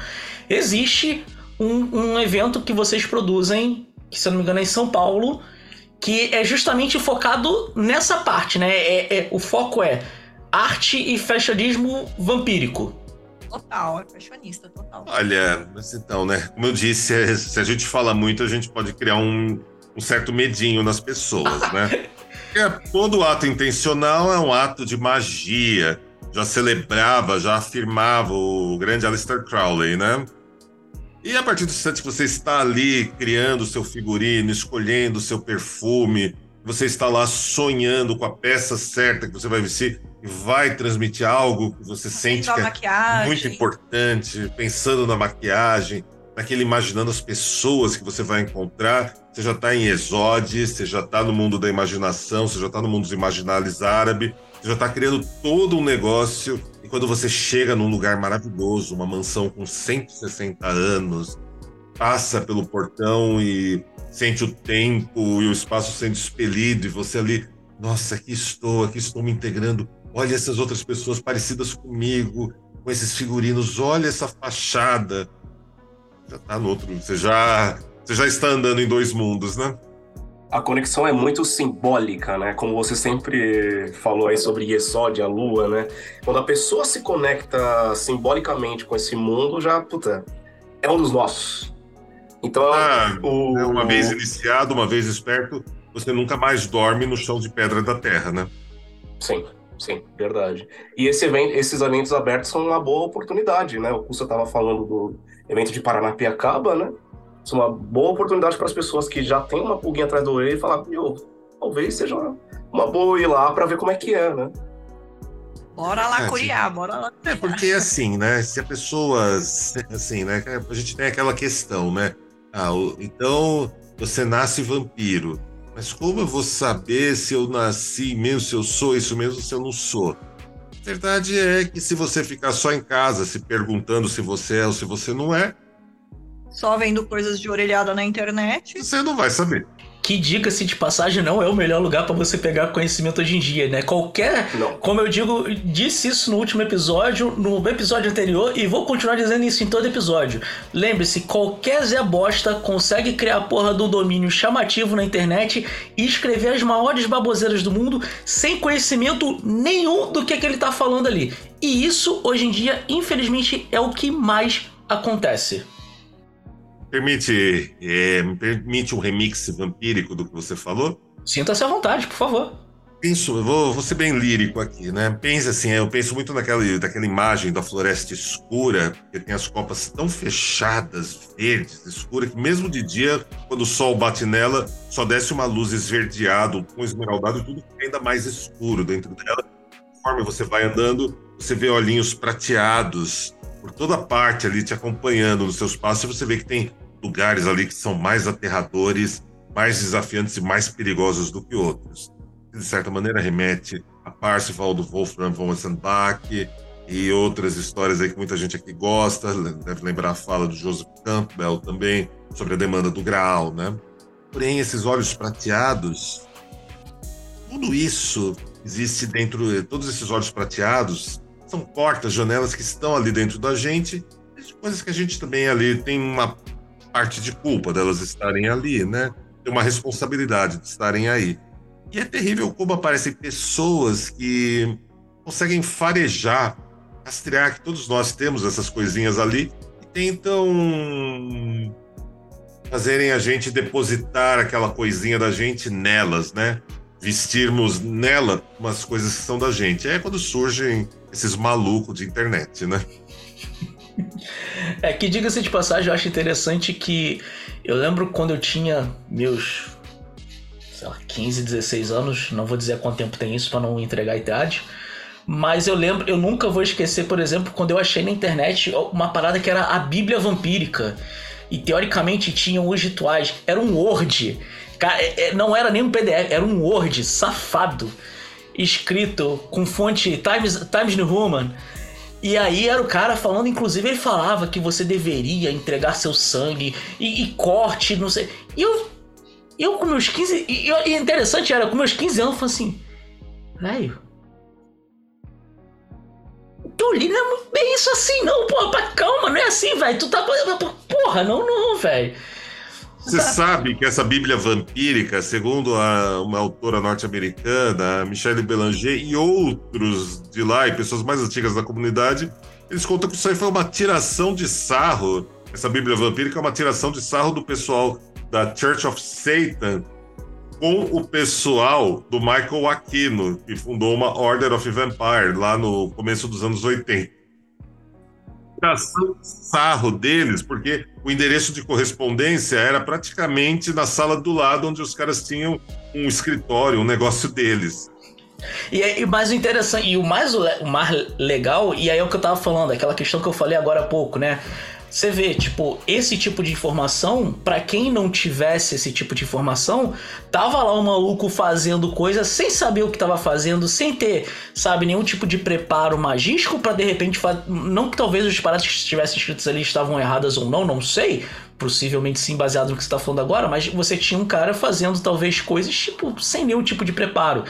existe um, um evento que vocês produzem, que se eu não me engano é em São Paulo, que é justamente focado nessa parte, né? É, é- o foco é arte e fashionismo vampírico. Total, é fashionista, total. Olha, mas então, né? Como eu disse, é, se a gente fala muito, a gente pode criar um, um certo medinho nas pessoas, né? Porque todo ato intencional é um ato de magia. Já celebrava, já afirmava o grande Aleister Crowley, né? E a partir do instante que você está ali criando o seu figurino, escolhendo o seu perfume, você está lá sonhando com a peça certa que você vai vestir e vai transmitir algo que você sente que é muito importante, pensando na maquiagem, naquele imaginando as pessoas que você vai encontrar. Você já está em Exode, você já está no mundo da imaginação, você já está no mundo dos imaginários árabe, você já está criando todo um negócio. Quando você chega num lugar maravilhoso, uma mansão com 160 anos, passa pelo portão e sente o tempo e o espaço sendo expelido, e você ali, nossa, aqui estou, aqui estou me integrando. Olha essas outras pessoas parecidas comigo, com esses figurinos, olha essa fachada. Já tá no outro, você já, você já está andando em dois mundos, né? A conexão é muito simbólica, né? Como você sempre falou aí sobre Yesod, a lua, né? Quando a pessoa se conecta simbolicamente com esse mundo, já, puta, é um dos nossos. Então, Ah, o... é uma vez iniciado, uma vez esperto, você nunca mais dorme no chão de pedra da terra, né? Sim, sim, verdade. E esse evento, esses eventos abertos são uma boa oportunidade, né? O Custa estava falando do evento de Paranapiacaba, né? São uma boa oportunidade para as pessoas que já têm uma pulguinha atrás do orelho e falar, meu, talvez seja uma, uma boa ir lá para ver como é que é, né? Bora lá É, curiar, bora lá. É, porque assim, né? Se a pessoa. Assim, né? A gente tem aquela questão, né? Ah, então você nasce vampiro. Mas como eu vou saber se eu nasci mesmo, se eu sou isso mesmo, se eu não sou? A verdade é que se você ficar só em casa se perguntando se você é ou se você não é, Só vendo coisas de orelhada na internet. você não vai saber. Que diga-se de passagem, não é o melhor lugar para você pegar conhecimento hoje em dia, né? Qualquer Não. Como eu digo, disse isso no último episódio, no episódio anterior, e vou continuar dizendo isso em todo episódio. Lembre-se, qualquer Zé Bosta consegue criar a porra do domínio chamativo na internet e escrever as maiores baboseiras do mundo sem conhecimento nenhum do que, que ele tá falando ali. E isso, hoje em dia, infelizmente, é o que mais acontece. Permite, é, permite um remix vampírico do que você falou? Sinta-se à vontade, por favor. Penso, eu vou, vou ser bem lírico aqui, né? Pensa assim, eu penso muito naquela, daquela imagem da floresta escura, que tem as copas tão fechadas, verdes, escuras, que mesmo de dia, quando o sol bate nela, só desce uma luz esverdeada, com esmeraldado, e tudo fica ainda mais escuro dentro dela. Conforme você vai andando, você vê olhinhos prateados por toda parte ali te acompanhando nos seus passos, você vê que tem lugares ali que são mais aterradores, mais desafiantes e mais perigosos do que outros. De certa maneira, remete a Parsifal do Wolfram von Essenbach e outras histórias aí que muita gente aqui gosta, deve lembrar a fala do Joseph Campbell também, sobre a demanda do Graal, né? Porém, esses olhos prateados, tudo isso existe dentro, todos esses olhos prateados são portas, janelas que estão ali dentro da gente, coisas que a gente também ali tem uma parte de culpa delas estarem ali, né? Tem uma responsabilidade de estarem aí. E é terrível como aparecem pessoas que conseguem farejar, rastrear que todos nós temos essas coisinhas ali e tentam fazerem a gente depositar aquela coisinha da gente nelas, né? Vestirmos nela umas coisas que são da gente. É quando surgem esses malucos de internet, né? É que, diga-se de passagem, eu acho interessante que eu lembro quando eu tinha meus, sei lá, 15, 16 anos, não vou dizer quanto tempo tem isso para não entregar a idade, mas eu lembro, eu nunca vou esquecer, por exemplo, quando eu achei na internet uma parada que era a Bíblia Vampírica. E teoricamente tinham os rituais. Era um Word. É, é, não era nem um PDF, era um Word safado. Escrito com fonte Times, Times New Roman e aí era o cara falando, inclusive ele falava que você deveria entregar seu sangue e, e corte, não sei. E eu, eu com meus 15. E, e interessante era, com meus 15 anos, eu falei assim, velho. O que eu li não é bem isso assim, não, porra, calma, não é assim, velho. Tu tá. Porra, não, não, velho. Você sabe que essa Bíblia vampírica, segundo a, uma autora norte-americana, Michelle Belanger, e outros de lá, e pessoas mais antigas da comunidade, eles contam que isso aí foi uma tiração de sarro. Essa Bíblia vampírica é uma tiração de sarro do pessoal da Church of Satan com o pessoal do Michael Aquino, que fundou uma Order of Vampire lá no começo dos anos 80 tiração sarro deles, porque o endereço de correspondência era praticamente na sala do lado onde os caras tinham um escritório, um negócio deles. E, e mais interessante, e o mais, o mais legal, e aí é o que eu tava falando, aquela questão que eu falei agora há pouco, né? Você vê, tipo, esse tipo de informação, para quem não tivesse esse tipo de informação, tava lá um maluco fazendo coisa sem saber o que tava fazendo, sem ter, sabe, nenhum tipo de preparo magístico para de repente. Não que talvez os paradas que estivessem escritos ali estavam erradas ou não, não sei. Possivelmente sim, baseado no que você tá falando agora, mas você tinha um cara fazendo talvez coisas, tipo, sem nenhum tipo de preparo.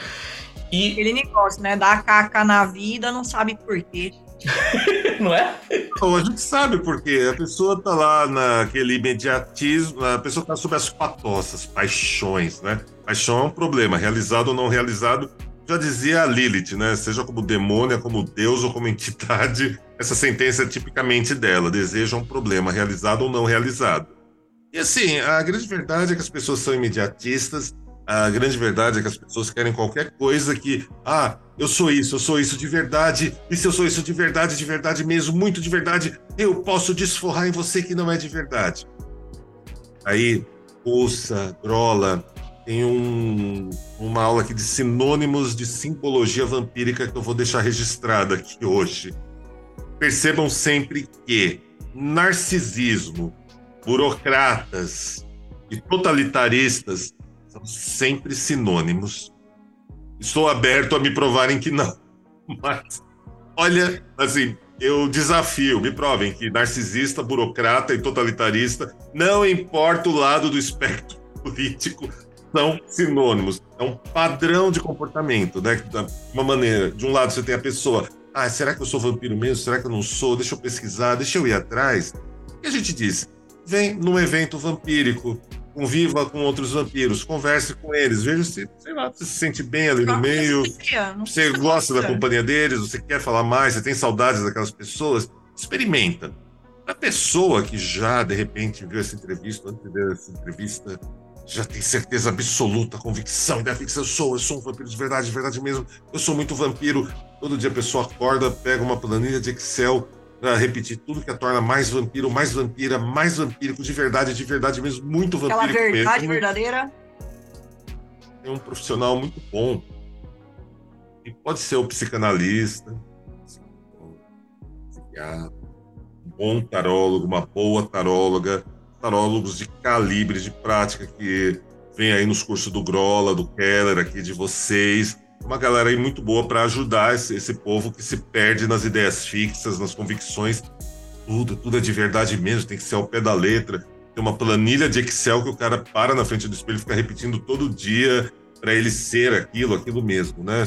E... Aquele negócio, né? Dar caca na vida, não sabe por quê. não é? Bom, a gente sabe porque a pessoa tá lá naquele imediatismo, a pessoa tá sob as patossas, paixões, né? Paixão é um problema, realizado ou não realizado. Já dizia a Lilith, né? Seja como demônia, como Deus ou como entidade, essa sentença é tipicamente dela. Deseja um problema, realizado ou não realizado. E assim, a grande verdade é que as pessoas são imediatistas a grande verdade é que as pessoas querem qualquer coisa que, ah, eu sou isso, eu sou isso de verdade, e se eu sou isso de verdade, de verdade mesmo, muito de verdade, eu posso desforrar em você que não é de verdade. Aí, ouça, Grola, tem um, uma aula aqui de sinônimos de simbologia vampírica que eu vou deixar registrada aqui hoje. Percebam sempre que narcisismo, burocratas e totalitaristas são sempre sinônimos. Estou aberto a me provarem que não. Mas, olha, assim, eu desafio, me provem que narcisista, burocrata e totalitarista, não importa o lado do espectro político, são sinônimos. É um padrão de comportamento, né? De uma maneira, de um lado você tem a pessoa, ah, será que eu sou vampiro mesmo? Será que eu não sou? Deixa eu pesquisar, deixa eu ir atrás. E a gente diz, vem num evento vampírico, conviva com outros vampiros, converse com eles, veja se, sei lá, você se sente bem ali no meio, você gosta da companhia deles, você quer falar mais, você tem saudades daquelas pessoas, experimenta. A pessoa que já, de repente, viu essa entrevista, antes de ver essa entrevista, já tem certeza absoluta, convicção, fixa, eu sou, eu sou um vampiro de verdade, de verdade mesmo, eu sou muito vampiro. Todo dia a pessoa acorda, pega uma planilha de Excel, para repetir tudo que a torna mais vampiro, mais vampira, mais vampírico, de verdade, de verdade mesmo, muito vampírico Aquela verdade mesmo. verdadeira. É um profissional muito bom. E pode ser o psicanalista, psiquiatra, bom tarólogo, uma boa taróloga, tarólogos de calibre, de prática que vem aí nos cursos do Grola, do Keller, aqui de vocês. Uma galera aí muito boa para ajudar esse, esse povo que se perde nas ideias fixas, nas convicções. Tudo, tudo é de verdade mesmo, tem que ser ao pé da letra. Tem uma planilha de Excel que o cara para na frente do espelho e fica repetindo todo dia para ele ser aquilo, aquilo mesmo, né?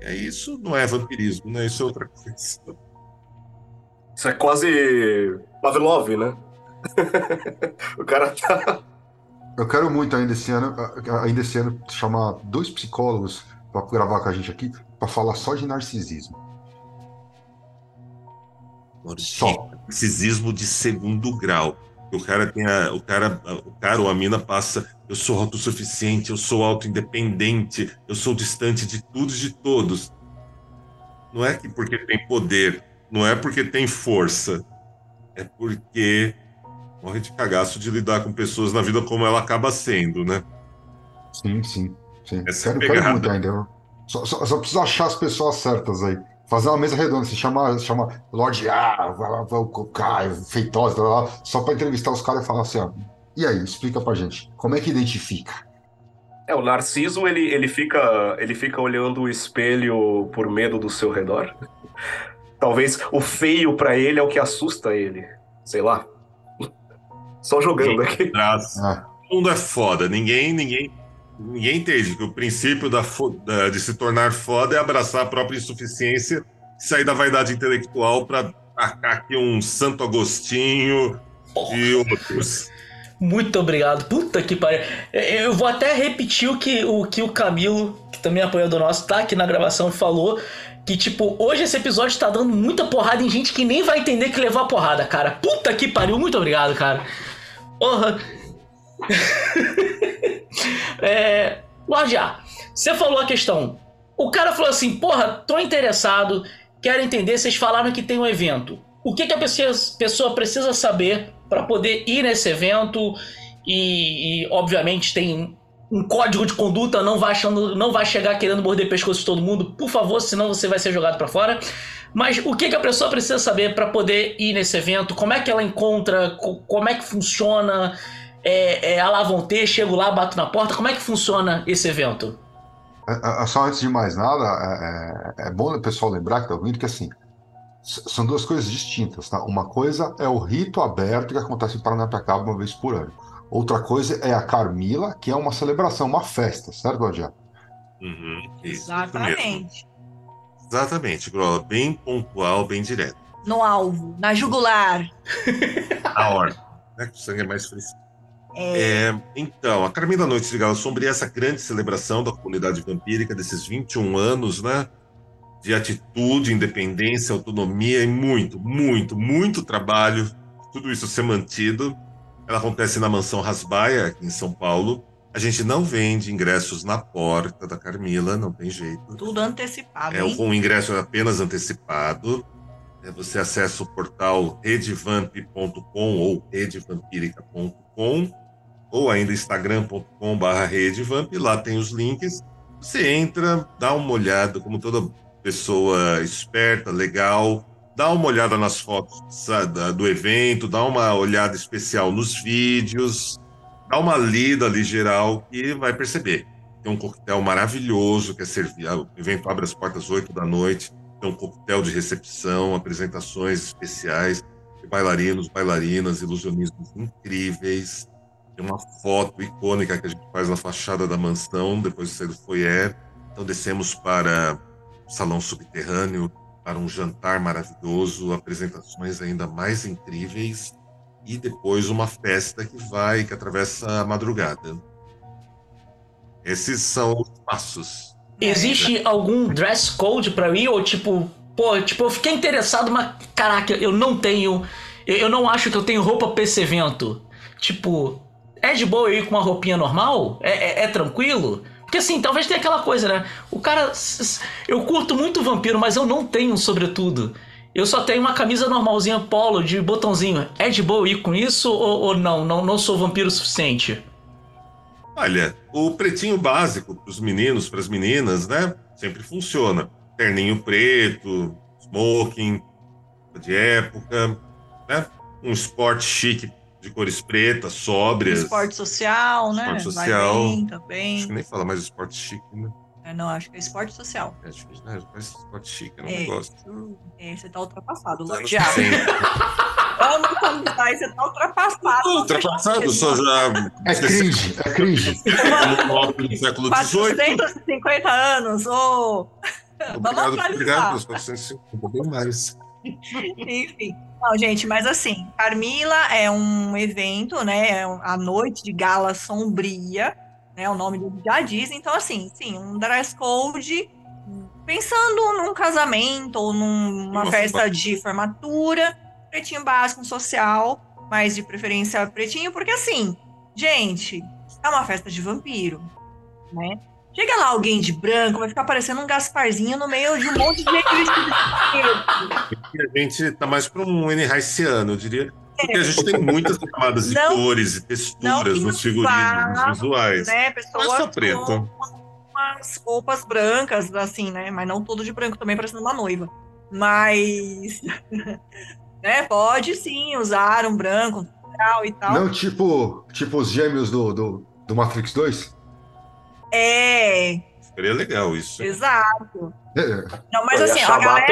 É, isso não é vampirismo, né? Isso é outra coisa. Isso é quase Pavlov, né? o cara tá. Eu quero muito ainda esse ano, ainda esse ano chamar dois psicólogos para gravar com a gente aqui para falar só de narcisismo. Só. Narcisismo de segundo grau. O cara tem a, o cara, o cara ou a mina passa, eu sou autossuficiente, eu sou autoindependente, eu sou distante de tudo e de todos. Não é que porque tem poder, não é porque tem força, é porque morre de cagaço de lidar com pessoas na vida como ela acaba sendo, né? Sim, sim. Sim. Essa quero, quero muito ainda. Só, só, só preciso achar as pessoas certas aí fazer uma mesa redonda, se chama, chama Lorde A, o Caio, Feitosa, só para entrevistar os caras e falar assim, ó, e aí, explica pra gente, como é que identifica? É, o Narciso, ele, ele, fica, ele fica olhando o espelho por medo do seu redor. Talvez o feio para ele é o que assusta ele. Sei lá. Só jogando aqui. Ah. O mundo é foda. Ninguém, ninguém, ninguém entende que o princípio da, da, de se tornar foda é abraçar a própria insuficiência, sair da vaidade intelectual para tacar aqui um Santo Agostinho Porra. e outros. Muito obrigado. Puta que pariu. Eu vou até repetir o que o, que o Camilo, que também é apoiador nosso, tá aqui na gravação, falou. Que, tipo, hoje esse episódio tá dando muita porrada em gente que nem vai entender que levou a porrada, cara. Puta que pariu. Muito obrigado, cara. Porra. é. A, você falou a questão. O cara falou assim: porra, tô interessado, quero entender. Vocês falaram que tem um evento. O que, que a pessoa precisa saber para poder ir nesse evento e, e, obviamente tem um código de conduta, não vai achando, não vai chegar querendo morder pescoço de todo mundo, por favor, senão você vai ser jogado para fora. Mas o que, que a pessoa precisa saber para poder ir nesse evento? Como é que ela encontra? Como é que funciona? É, é, ter, chego lá, bato na porta. Como é que funciona esse evento? É, é, só antes de mais nada, é, é, é bom o pessoal lembrar que tá ouvindo que assim, são duas coisas distintas, tá? Uma coisa é o rito aberto que acontece em Paranapiacaba uma vez por ano. Outra coisa é a Carmila, que é uma celebração, uma festa, certo, Adiá? Uhum, Exatamente. Exatamente, Grola. Bem pontual, bem direto. No alvo, na jugular. na hora. Né? Que o sangue é mais fresco. É... É, então, a Carmila Noite de Gala Sombria essa grande celebração da comunidade vampírica desses 21 anos, né? de atitude, independência, autonomia e muito, muito, muito trabalho, tudo isso ser mantido. Ela acontece na Mansão Rasbaia, aqui em São Paulo. A gente não vende ingressos na porta da Carmila, não tem jeito. Tudo antecipado. É, o ingresso é apenas antecipado. É, você acessa o portal redevamp.com ou redevampírica.com ou ainda instagram.com.br redevamp. Lá tem os links. Você entra, dá uma olhada, como toda pessoa esperta, legal, dá uma olhada nas fotos do evento, dá uma olhada especial nos vídeos, dá uma lida ali geral e vai perceber. Tem um coquetel maravilhoso que é servido. O evento abre as portas às 8 da noite. Tem um coquetel de recepção, apresentações especiais bailarinos, bailarinas, ilusionistas incríveis. Tem uma foto icônica que a gente faz na fachada da mansão, depois de sair do foyer. Então descemos para salão subterrâneo para um jantar maravilhoso, apresentações ainda mais incríveis e depois uma festa que vai, que atravessa a madrugada. Esses são os passos. Existe algum dress code para ir ou tipo, pô, tipo, eu fiquei interessado, mas caraca, eu não tenho, eu não acho que eu tenho roupa para esse evento. Tipo, é de boa eu ir com uma roupinha normal? É, é, é tranquilo? Porque assim, talvez tenha aquela coisa, né? O cara. Eu curto muito vampiro, mas eu não tenho um sobretudo. Eu só tenho uma camisa normalzinha polo de botãozinho. É de boa ir com isso ou, ou não? não? Não sou vampiro o suficiente? Olha, o pretinho básico para os meninos, para as meninas, né? Sempre funciona. Terninho preto, smoking, de época. né? Um esporte chique de cores pretas, sóbrias. Esporte social, né? Esporte social. Vai bem, também. Acho que nem fala mais esporte chique, né? É, não, acho que é esporte social. É difícil, né? Parece esporte chique, eu não é, gosto. É, você tá ultrapassado, Lorde Vamos começar, você tá ultrapassado. Ultrapassado, só já. É cringe, é cringe. No século XVIII. 450 anos, ô. Oh. Obrigado, obrigado pelos 450, bem mais. Enfim. Não, gente, mas assim, Carmila é um evento, né? É a noite de gala sombria, né? O nome já diz. Então, assim, sim, um dress code pensando num casamento ou numa Nossa, festa de formatura, pretinho básico, social, mas de preferência pretinho, porque assim, gente, é uma festa de vampiro, né? Chega lá alguém de branco, vai ficar parecendo um Gasparzinho no meio de um monte de gente vestido A gente tá mais para um N eu diria. Porque a gente tem muitas camadas de não, cores e texturas nos figurinos, nos visuais. Né? Pessoas não é só preto. umas roupas brancas, assim, né? Mas não todo de branco também, parecendo uma noiva. Mas. né? Pode sim usar um branco e tal. Não, tipo, tipo os gêmeos do, do, do Matrix 2? É. Seria legal isso. Exato. É. Não, mas assim, a galera.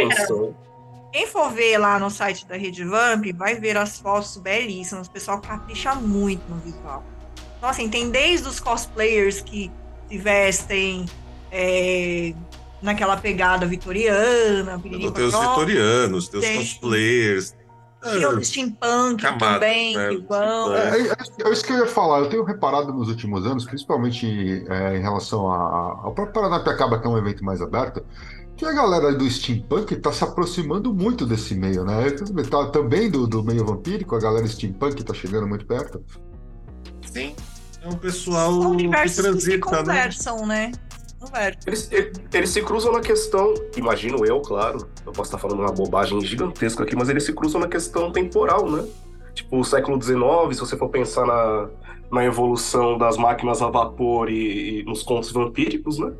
Quem for ver lá no site da Rede Vamp, vai ver as fotos belíssimas. O pessoal capricha muito no visual. Então, assim, tem desde os cosplayers que se vestem é, naquela pegada vitoriana. Tem os vitorianos, tem os cosplayers, tem o steampunk Camada, também, né? que vão. É, é, é, isso que eu ia falar. Eu tenho reparado nos últimos anos, principalmente é, em relação ao próprio Paranapiacaba, que é um evento mais aberto, que a galera do steampunk está se aproximando muito desse meio, né? Tá, também do, do meio vampírico, a galera steampunk está chegando muito perto. Sim, é um pessoal que transita, que né? conversam, né? né? Eles, eles se cruzam na questão, imagino eu, claro, eu posso estar falando uma bobagem gigantesca aqui, mas eles se cruzam na questão temporal, né? Tipo, o século XIX, se você for pensar na, na evolução das máquinas a vapor e, e nos contos vampíricos, né?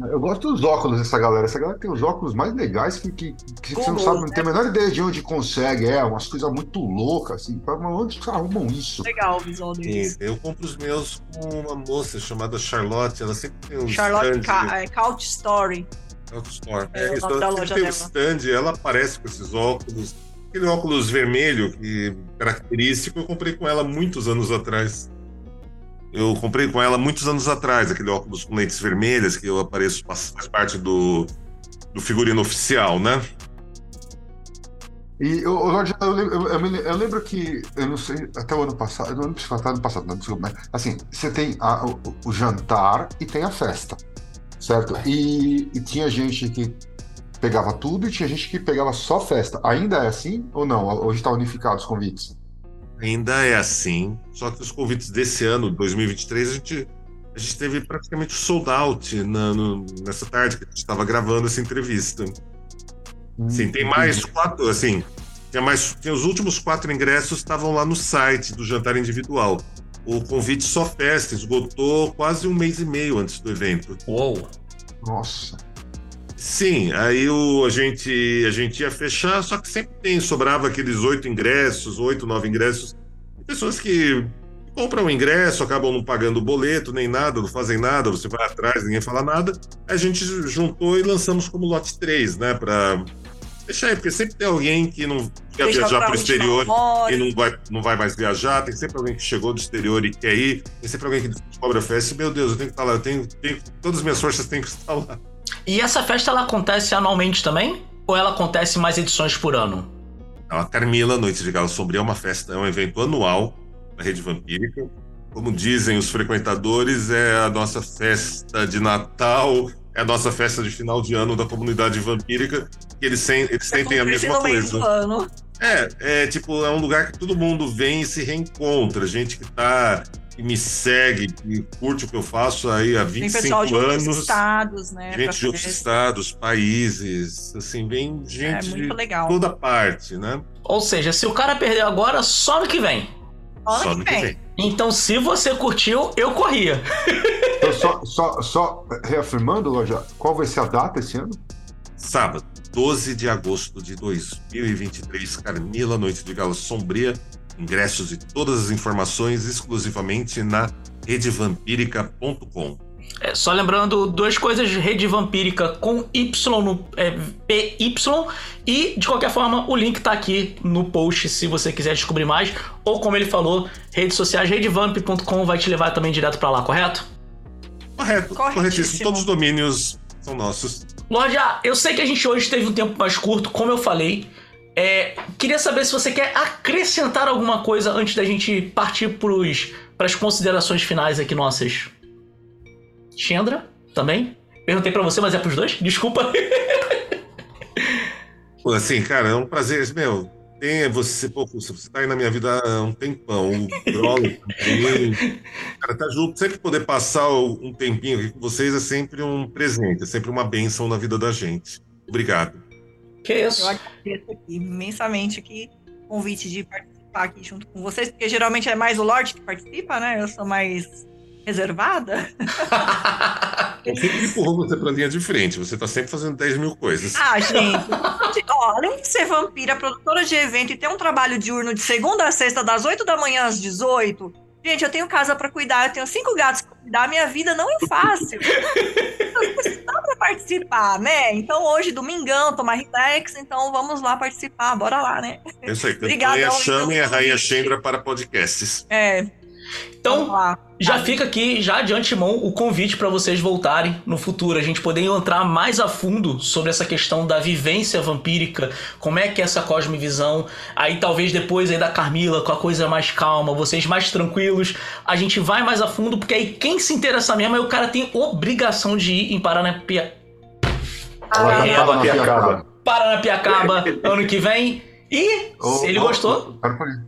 Eu gosto dos óculos dessa galera. Essa galera tem os óculos mais legais que, que, que você não sabe, não tem a menor ideia de onde consegue. É, umas coisas muito loucas, assim. Onde arrumam isso? Legal o visual deles. Eu compro os meus com uma moça chamada Charlotte. Ela sempre tem um Charlotte Ca é, Couch Story. Couch Story. É, é, então, ela tem um stand, ela aparece com esses óculos. Aquele óculos vermelho, que característico, eu comprei com ela muitos anos atrás. Eu comprei com ela muitos anos atrás, aquele óculos com lentes vermelhas, que eu apareço, faz parte do, do figurino oficial, né? E, eu, eu, eu, eu, lembro que, eu não sei, até o ano passado, não lembro se foi até o ano passado, não, desculpa, mas assim, você tem a, o, o, jantar e tem a festa, certo? E, e tinha gente que pegava tudo e tinha gente que pegava só festa. Ainda é assim ou não? Hoje está unificado os convites? Ainda é assim, só que os convites desse ano, 2023, a gente, a gente teve praticamente sold out na, no, nessa tarde que a gente estava gravando essa entrevista. Hum, Sim, tem mais quatro, assim, tem mais, tem os últimos quatro ingressos estavam lá no site do jantar individual. O convite só festa esgotou quase um mês e meio antes do evento. Uou! Nossa! Sim, aí o, a, gente, a gente ia fechar, só que sempre tem, sobrava aqueles oito ingressos, oito, nove ingressos. Pessoas que compram o ingresso, acabam não pagando o boleto, nem nada, não fazem nada, você vai atrás, ninguém fala nada. A gente juntou e lançamos como lote 3, né? Para deixar aí, porque sempre tem alguém que não quer Deixa viajar para o exterior e não vai, não vai mais viajar, tem sempre alguém que chegou do exterior e quer ir, tem sempre alguém que descobre a festa e, meu Deus, eu tenho que estar lá, eu tenho, tenho todas as minhas forças têm que estar lá. E essa festa ela acontece anualmente também? Ou ela acontece mais edições por ano? A Carmila Noite de Gala Sombria é uma festa, é um evento anual da Rede Vampírica. Como dizem os frequentadores, é a nossa festa de Natal, é a nossa festa de final de ano da comunidade vampírica, que eles, sem, eles sentem a mesma coisa. É, é tipo, é um lugar que todo mundo vem e se reencontra. Gente que tá que me segue, que curte o que eu faço aí há 25 Tem pessoal de anos. Outros estados, né? Gente de outros estados, países, assim, vem gente é, de toda parte, né? Ou seja, se o cara perdeu agora, só no que vem. Só no que vem. Então, se você curtiu, eu corria. Então, só, só, só reafirmando, Loja, qual vai ser a data esse ano? Sábado. 12 de agosto de 2023. Carmila, Noite de Gala Sombria. Ingressos e todas as informações exclusivamente na redevampírica.com. É, só lembrando, duas coisas, Rede Vampírica com Y no é, PY. E, de qualquer forma, o link tá aqui no post se você quiser descobrir mais. Ou, como ele falou, redes sociais, redevamp.com vai te levar também direto para lá, correto? Correto, corretíssimo. Todos os domínios são nossos. Lorde, eu sei que a gente hoje teve um tempo mais curto, como eu falei. É, queria saber se você quer acrescentar alguma coisa antes da gente partir para as considerações finais aqui nossas. Chandra, também? Perguntei para você, mas é pros dois? Desculpa. assim, cara, é um prazer. Meu, tem você, pô, você tá aí na minha vida há um tempão. O Grola Cara, tá junto. Sempre poder passar um tempinho aqui com vocês é sempre um presente, é sempre uma bênção na vida da gente. Obrigado. Que isso? Eu agradeço aqui imensamente aqui o convite de participar aqui junto com vocês, porque geralmente é mais o Lorde que participa, né? Eu sou mais reservada? Eu sempre empurrou você pra linha de frente. Você tá sempre fazendo 10 mil coisas. Ah, gente. ó, além de ser vampira, produtora de evento e ter um trabalho diurno de segunda a sexta, das 8 da manhã às 18, gente, eu tenho casa para cuidar, eu tenho cinco gatos pra cuidar, minha vida não é fácil. Dá pra participar, né? Então hoje, domingão, tomar relax, então vamos lá participar, bora lá, né? Isso aí. Obrigada. Chamem a Rainha Chendra para podcasts. É. Então, já fica aqui, já de antemão, o convite para vocês voltarem no futuro, a gente poder entrar mais a fundo sobre essa questão da vivência vampírica, como é que é essa cosmovisão, aí talvez depois aí da Carmila, com a coisa mais calma, vocês mais tranquilos, a gente vai mais a fundo, porque aí quem se interessa mesmo, aí o cara tem obrigação de ir em Paranapiacaba. Paranapiacaba. Paranapiacaba ano que vem. E, se ele gostou... Pera, pera,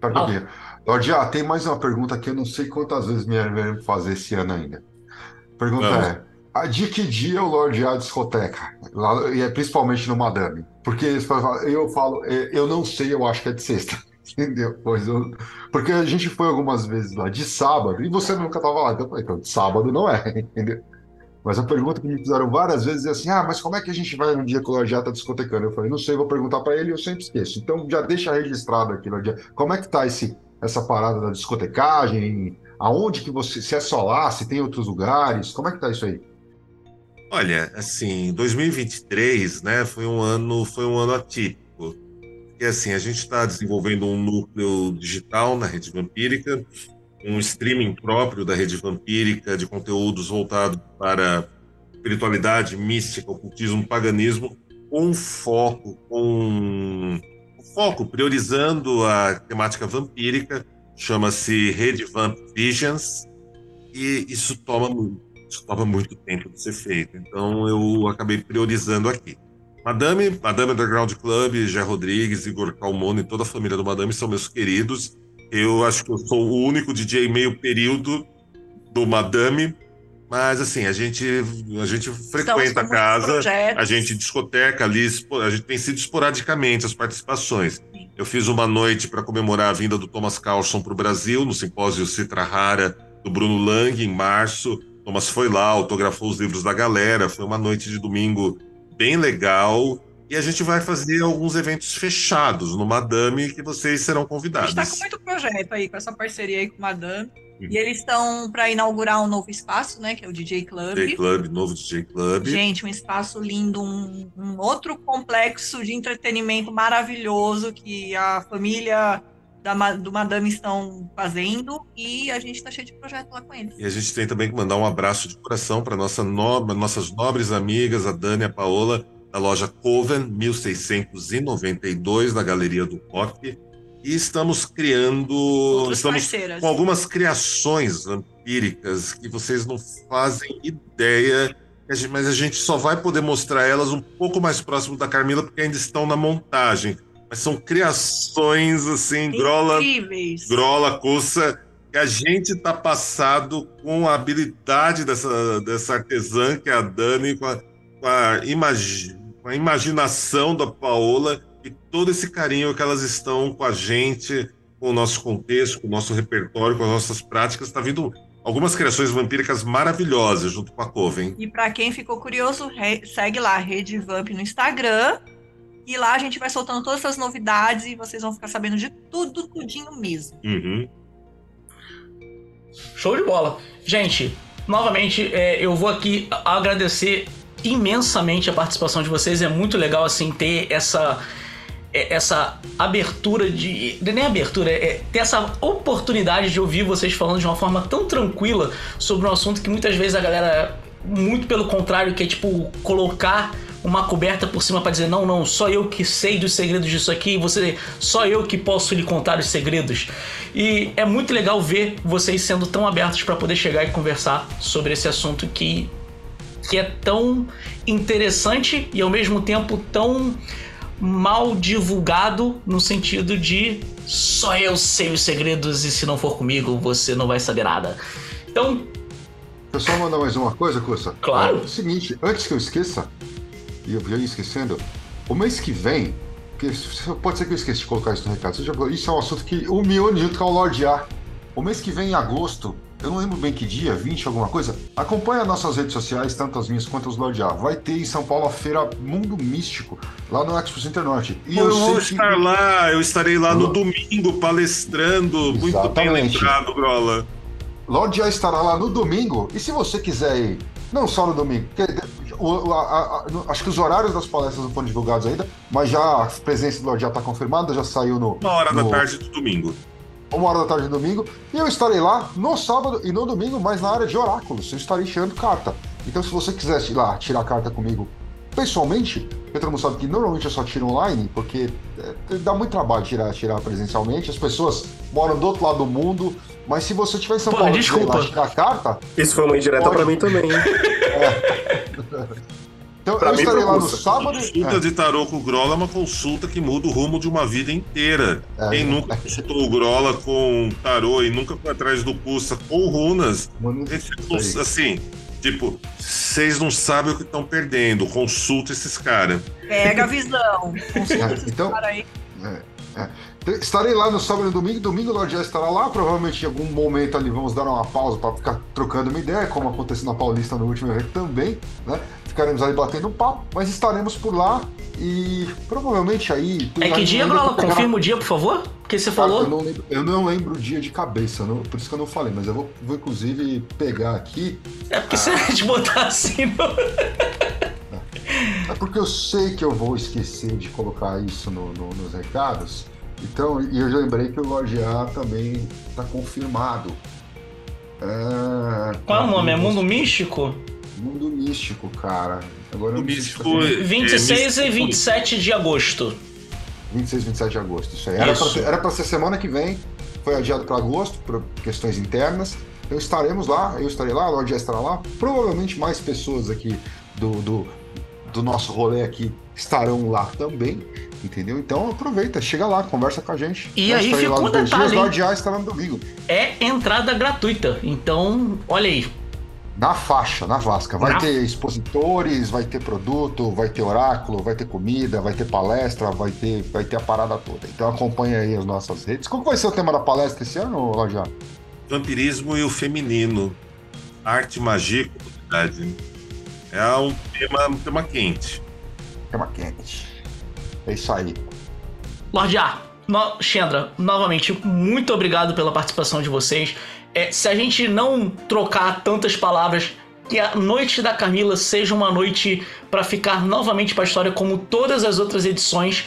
pera, pera. Lorde, ah, tem mais uma pergunta que eu não sei quantas vezes me vieram fazer esse ano ainda. Pergunta Vamos. é: a de que dia o Lorde a discoteca? Lá, e é principalmente no Madame. Porque eu falo, é, eu não sei, eu acho que é de sexta. Entendeu? Pois eu, porque a gente foi algumas vezes lá de sábado e você nunca estava lá. Então, então, de sábado não é, entendeu? Mas a pergunta que me fizeram várias vezes é assim: ah, mas como é que a gente vai no dia que o Lorde está discotecando? Eu falei: não sei, vou perguntar para ele e eu sempre esqueço. Então já deixa registrado aqui, Lorde. Como é que tá esse essa parada da discotecagem? Aonde que você. Se é só lá, se tem outros lugares? Como é que tá isso aí? Olha, assim, 2023, né, foi um ano, foi um ano atípico. Porque assim, a gente está desenvolvendo um núcleo digital na rede vampírica, um streaming próprio da rede vampírica de conteúdos voltados para espiritualidade, mística, ocultismo, paganismo, com foco, com foco, priorizando a temática vampírica, chama-se Rede Vamp Visions, e isso toma muito, isso toma muito tempo de ser feito. Então eu acabei priorizando aqui. Madame, Madame Underground Club, Gé Rodrigues, Igor Calmone, toda a família do Madame são meus queridos. Eu acho que eu sou o único DJ meio período do Madame, mas assim, a gente, a gente frequenta a casa, a gente discoteca ali, a gente tem sido esporadicamente as participações. Eu fiz uma noite para comemorar a vinda do Thomas Carlson para o Brasil, no simpósio Citra Rara do Bruno Lang, em março. Thomas foi lá, autografou os livros da galera. Foi uma noite de domingo bem legal. E a gente vai fazer alguns eventos fechados no Madame que vocês serão convidados. A gente está com muito projeto aí, com essa parceria aí com o Madame. Uhum. E eles estão para inaugurar um novo espaço, né? Que é o DJ Club. DJ Club, novo DJ Club. Gente, um espaço lindo, um, um outro complexo de entretenimento maravilhoso que a família da, do Madame estão fazendo e a gente está cheio de projeto lá com eles. E a gente tem também que mandar um abraço de coração para nossa no, nossas nobres amigas, a Dani e a Paola, da loja Coven 1692, na Galeria do Rock e estamos criando. Outras estamos parceiras. com algumas criações vampíricas que vocês não fazem ideia, mas a gente só vai poder mostrar elas um pouco mais próximo da Carmila, porque ainda estão na montagem. Mas são criações assim, grola, grola, coça, que a gente está passado com a habilidade dessa, dessa artesã, que é a Dani, com a, com a, imagi, com a imaginação da Paola todo esse carinho que elas estão com a gente, com o nosso contexto, com o nosso repertório, com as nossas práticas, está vindo algumas criações vampíricas maravilhosas junto com a Coven. E para quem ficou curioso, segue lá, Rede Vamp no Instagram. E lá a gente vai soltando todas essas novidades e vocês vão ficar sabendo de tudo, tudinho mesmo. Uhum. Show de bola. Gente, novamente, é, eu vou aqui agradecer imensamente a participação de vocês. É muito legal, assim, ter essa essa abertura de. Nem abertura, é ter essa oportunidade de ouvir vocês falando de uma forma tão tranquila sobre um assunto que muitas vezes a galera, muito pelo contrário, quer tipo colocar uma coberta por cima para dizer não, não, só eu que sei dos segredos disso aqui, você, só eu que posso lhe contar os segredos. E é muito legal ver vocês sendo tão abertos para poder chegar e conversar sobre esse assunto que que é tão interessante e ao mesmo tempo tão mal divulgado no sentido de só eu sei os segredos e se não for comigo você não vai saber nada. Então. Eu só mandar mais uma coisa, Cussa? Claro. É o seguinte, antes que eu esqueça, e eu já ia esquecendo, o mês que vem, que pode ser que eu esqueça de colocar isso no recado, isso é um assunto que o Mione junto com o Lorde A. O mês que vem, em agosto, eu não lembro bem que dia, 20, alguma coisa. Acompanha nossas redes sociais, tanto as minhas quanto as do A. Vai ter em São Paulo a feira Mundo Místico, lá no Expo Center Norte. E eu, eu vou estar que... lá, eu estarei lá no domingo palestrando. Exatamente. Muito bem lembrado, Grola. Lorde A estará lá no domingo. E se você quiser ir, não só no domingo, porque o, a, a, acho que os horários das palestras não foram divulgados ainda, mas já a presença do Lorde A está confirmada, já saiu no. Uma hora no... da tarde do domingo uma hora da tarde no domingo, e eu estarei lá no sábado e no domingo, mas na área de oráculos. Eu estarei tirando carta. Então, se você quiser ir lá tirar carta comigo pessoalmente, todo mundo sabe que normalmente eu só tiro online, porque é, dá muito trabalho tirar, tirar presencialmente. As pessoas moram do outro lado do mundo, mas se você estiver em São Pô, Paulo e lá tirar carta. Isso foi uma indireta pode... para mim também. É. Então, pra eu estarei lá no sábado. Consulta é. de tarô com o Grola é uma consulta que muda o rumo de uma vida inteira. É, Quem nunca consultou o Grola com tarô e nunca foi atrás do Pulsa com runas, esse, assim, tipo, vocês não sabem o que estão perdendo. Consulta esses caras. Pega a visão. Consulta é, então, aí. É, é. Estarei lá no sábado e domingo. Domingo o Lorde já estará lá. Provavelmente em algum momento ali vamos dar uma pausa para ficar trocando uma ideia, como aconteceu na Paulista no último evento também, né? ficaremos ali batendo um papo, mas estaremos por lá e provavelmente aí. É que dia, Grola? Confirma o dia, por favor? Porque você falou. eu, não lembro, eu, não lembro, o dia de cabeça, não, por isso que eu não falei, mas eu vou, vou inclusive pegar aqui. É porque ah. se a gente botar assim. Não... É porque eu sei que eu vou esquecer de colocar isso no, no, nos recados. Então, e eu já lembrei que o Lorde A também está confirmado. É, Qual é o nome? É Mundo Místico? Mundo Místico, cara. Agora o Místico. É, 26 é, e 27 de agosto. 26 e 27 de agosto, isso aí. Era para era pra ser semana que vem, foi adiado para agosto, por questões internas. Então estaremos lá, eu estarei lá, a Lorde já estará lá. Provavelmente mais pessoas aqui do, do, do nosso rolê aqui estarão lá também. Entendeu? Então aproveita, chega lá, conversa com a gente. E aí fica um detalhe. A estará no domingo. É entrada gratuita. Então, olha aí, na faixa, na Vasca. Vai na... ter expositores, vai ter produto, vai ter oráculo, vai ter comida, vai ter palestra, vai ter, vai ter a parada toda. Então acompanha aí as nossas redes. Qual vai ser o tema da palestra esse ano, Lajá? Vampirismo e o feminino. Arte, magia e comunidade. É um tema, um tema quente. Tema quente. É isso aí. Lorde A, no, novamente, muito obrigado pela participação de vocês é, se a gente não trocar tantas palavras, que a noite da Camila seja uma noite para ficar novamente para a história, como todas as outras edições,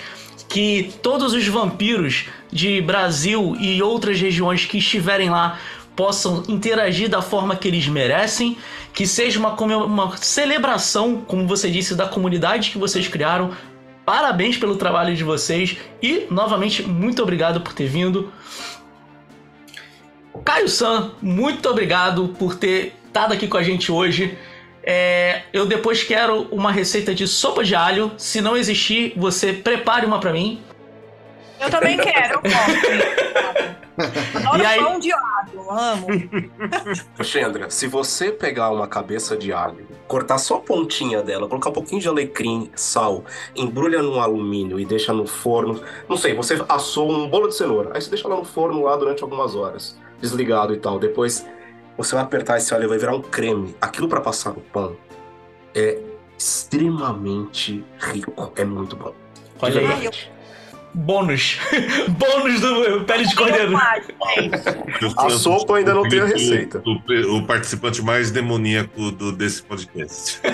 que todos os vampiros de Brasil e outras regiões que estiverem lá possam interagir da forma que eles merecem, que seja uma, uma celebração, como você disse, da comunidade que vocês criaram. Parabéns pelo trabalho de vocês e, novamente, muito obrigado por ter vindo. Caio San, muito obrigado por ter estado aqui com a gente hoje. É, eu depois quero uma receita de sopa de alho. Se não existir, você prepare uma para mim. Eu também quero, eu posso. Adoro e aí... pão de alho, amo. Xandra, se você pegar uma cabeça de alho, cortar só a pontinha dela, colocar um pouquinho de alecrim, sal, embrulha num alumínio e deixa no forno. Não sei, você assou um bolo de cenoura. Aí você deixa lá no forno lá durante algumas horas desligado e tal. Depois você vai apertar esse óleo e vai virar um creme. Aquilo para passar no pão é extremamente rico. É muito bom. Olha aí. Bônus. Bônus do pele de cordeiro. A sopa ainda não tem a receita. O, o, o participante mais demoníaco do, desse podcast.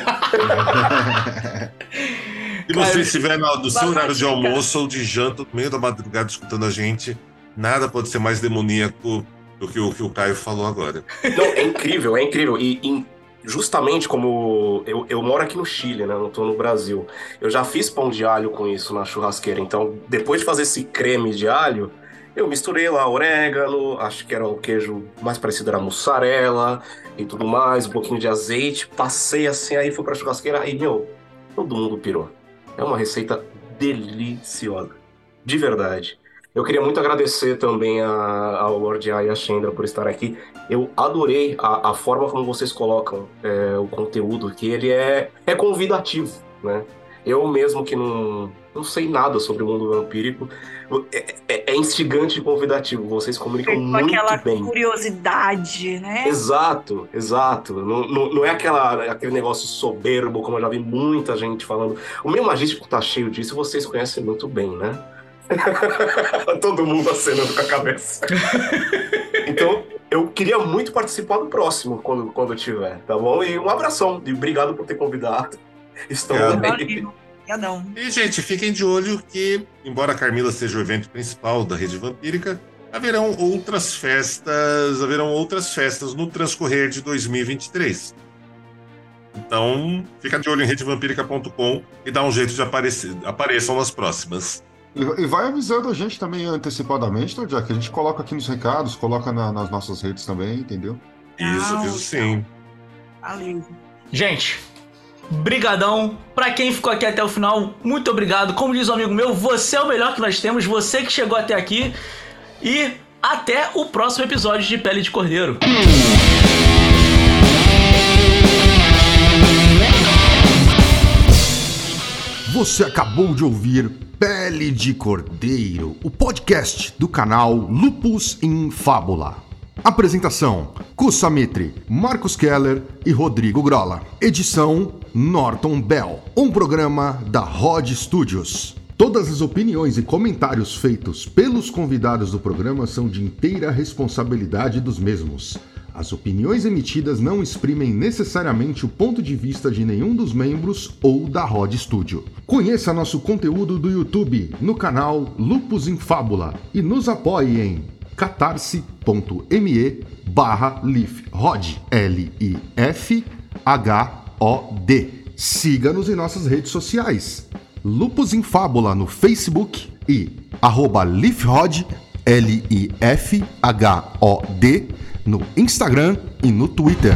Se você estiver no, no seu horário de almoço ou de janta, no meio da madrugada, escutando a gente, nada pode ser mais demoníaco do que o que o Caio falou agora. Não, é incrível, é incrível. E, e justamente como eu, eu moro aqui no Chile, né? Não tô no Brasil. Eu já fiz pão de alho com isso na churrasqueira. Então, depois de fazer esse creme de alho, eu misturei lá orégano, acho que era o queijo mais parecido era mussarela e tudo mais, um pouquinho de azeite. Passei assim, aí fui pra churrasqueira e, meu, todo mundo pirou. É uma receita deliciosa. De verdade. Eu queria muito agradecer também a, ao Lord A e a Chandra por estar aqui. Eu adorei a, a forma como vocês colocam é, o conteúdo, que ele é, é convidativo, né? Eu mesmo que não, não sei nada sobre o mundo vampírico, é, é, é instigante e convidativo. Vocês comunicam muito bem. aquela curiosidade, né? Exato, exato. Não, não, não, é aquela, aquele negócio soberbo, como eu já vi muita gente falando. O meu magístico tá cheio disso, vocês conhecem muito bem, né? Todo mundo acenando com a cabeça. então, eu queria muito participar do próximo, quando, quando tiver, tá bom? E um abração, e obrigado por ter convidado. Estão é, aí. E, gente, fiquem de olho que, embora a Carmila seja o evento principal da Rede Vampírica, haverão outras festas, haverão outras festas no transcorrer de 2023. Então, fica de olho em redevampírica.com e dá um jeito de aparecer, apareçam nas próximas. E vai avisando a gente também antecipadamente, tá, Jack? A gente coloca aqui nos recados, coloca na, nas nossas redes também, entendeu? Isso, isso sim. Valeu. Gente, brigadão. Pra quem ficou aqui até o final, muito obrigado. Como diz um amigo meu, você é o melhor que nós temos, você que chegou até aqui. E até o próximo episódio de Pele de Cordeiro. Você acabou de ouvir Pele de Cordeiro, o podcast do canal Lupus em Fábula. Apresentação: Kussamitri, Marcos Keller e Rodrigo Grola. Edição: Norton Bell. Um programa da Rod Studios. Todas as opiniões e comentários feitos pelos convidados do programa são de inteira responsabilidade dos mesmos. As opiniões emitidas não exprimem necessariamente o ponto de vista de nenhum dos membros ou da Rod Studio. Conheça nosso conteúdo do YouTube no canal Lupus em Fábula e nos apoie em catarse.me barra lifrod L-I-F-H-O-D. Siga-nos em nossas redes sociais. Lupus em Fábula no Facebook e arroba lifrod L-I-F-H-O-D no Instagram e no Twitter.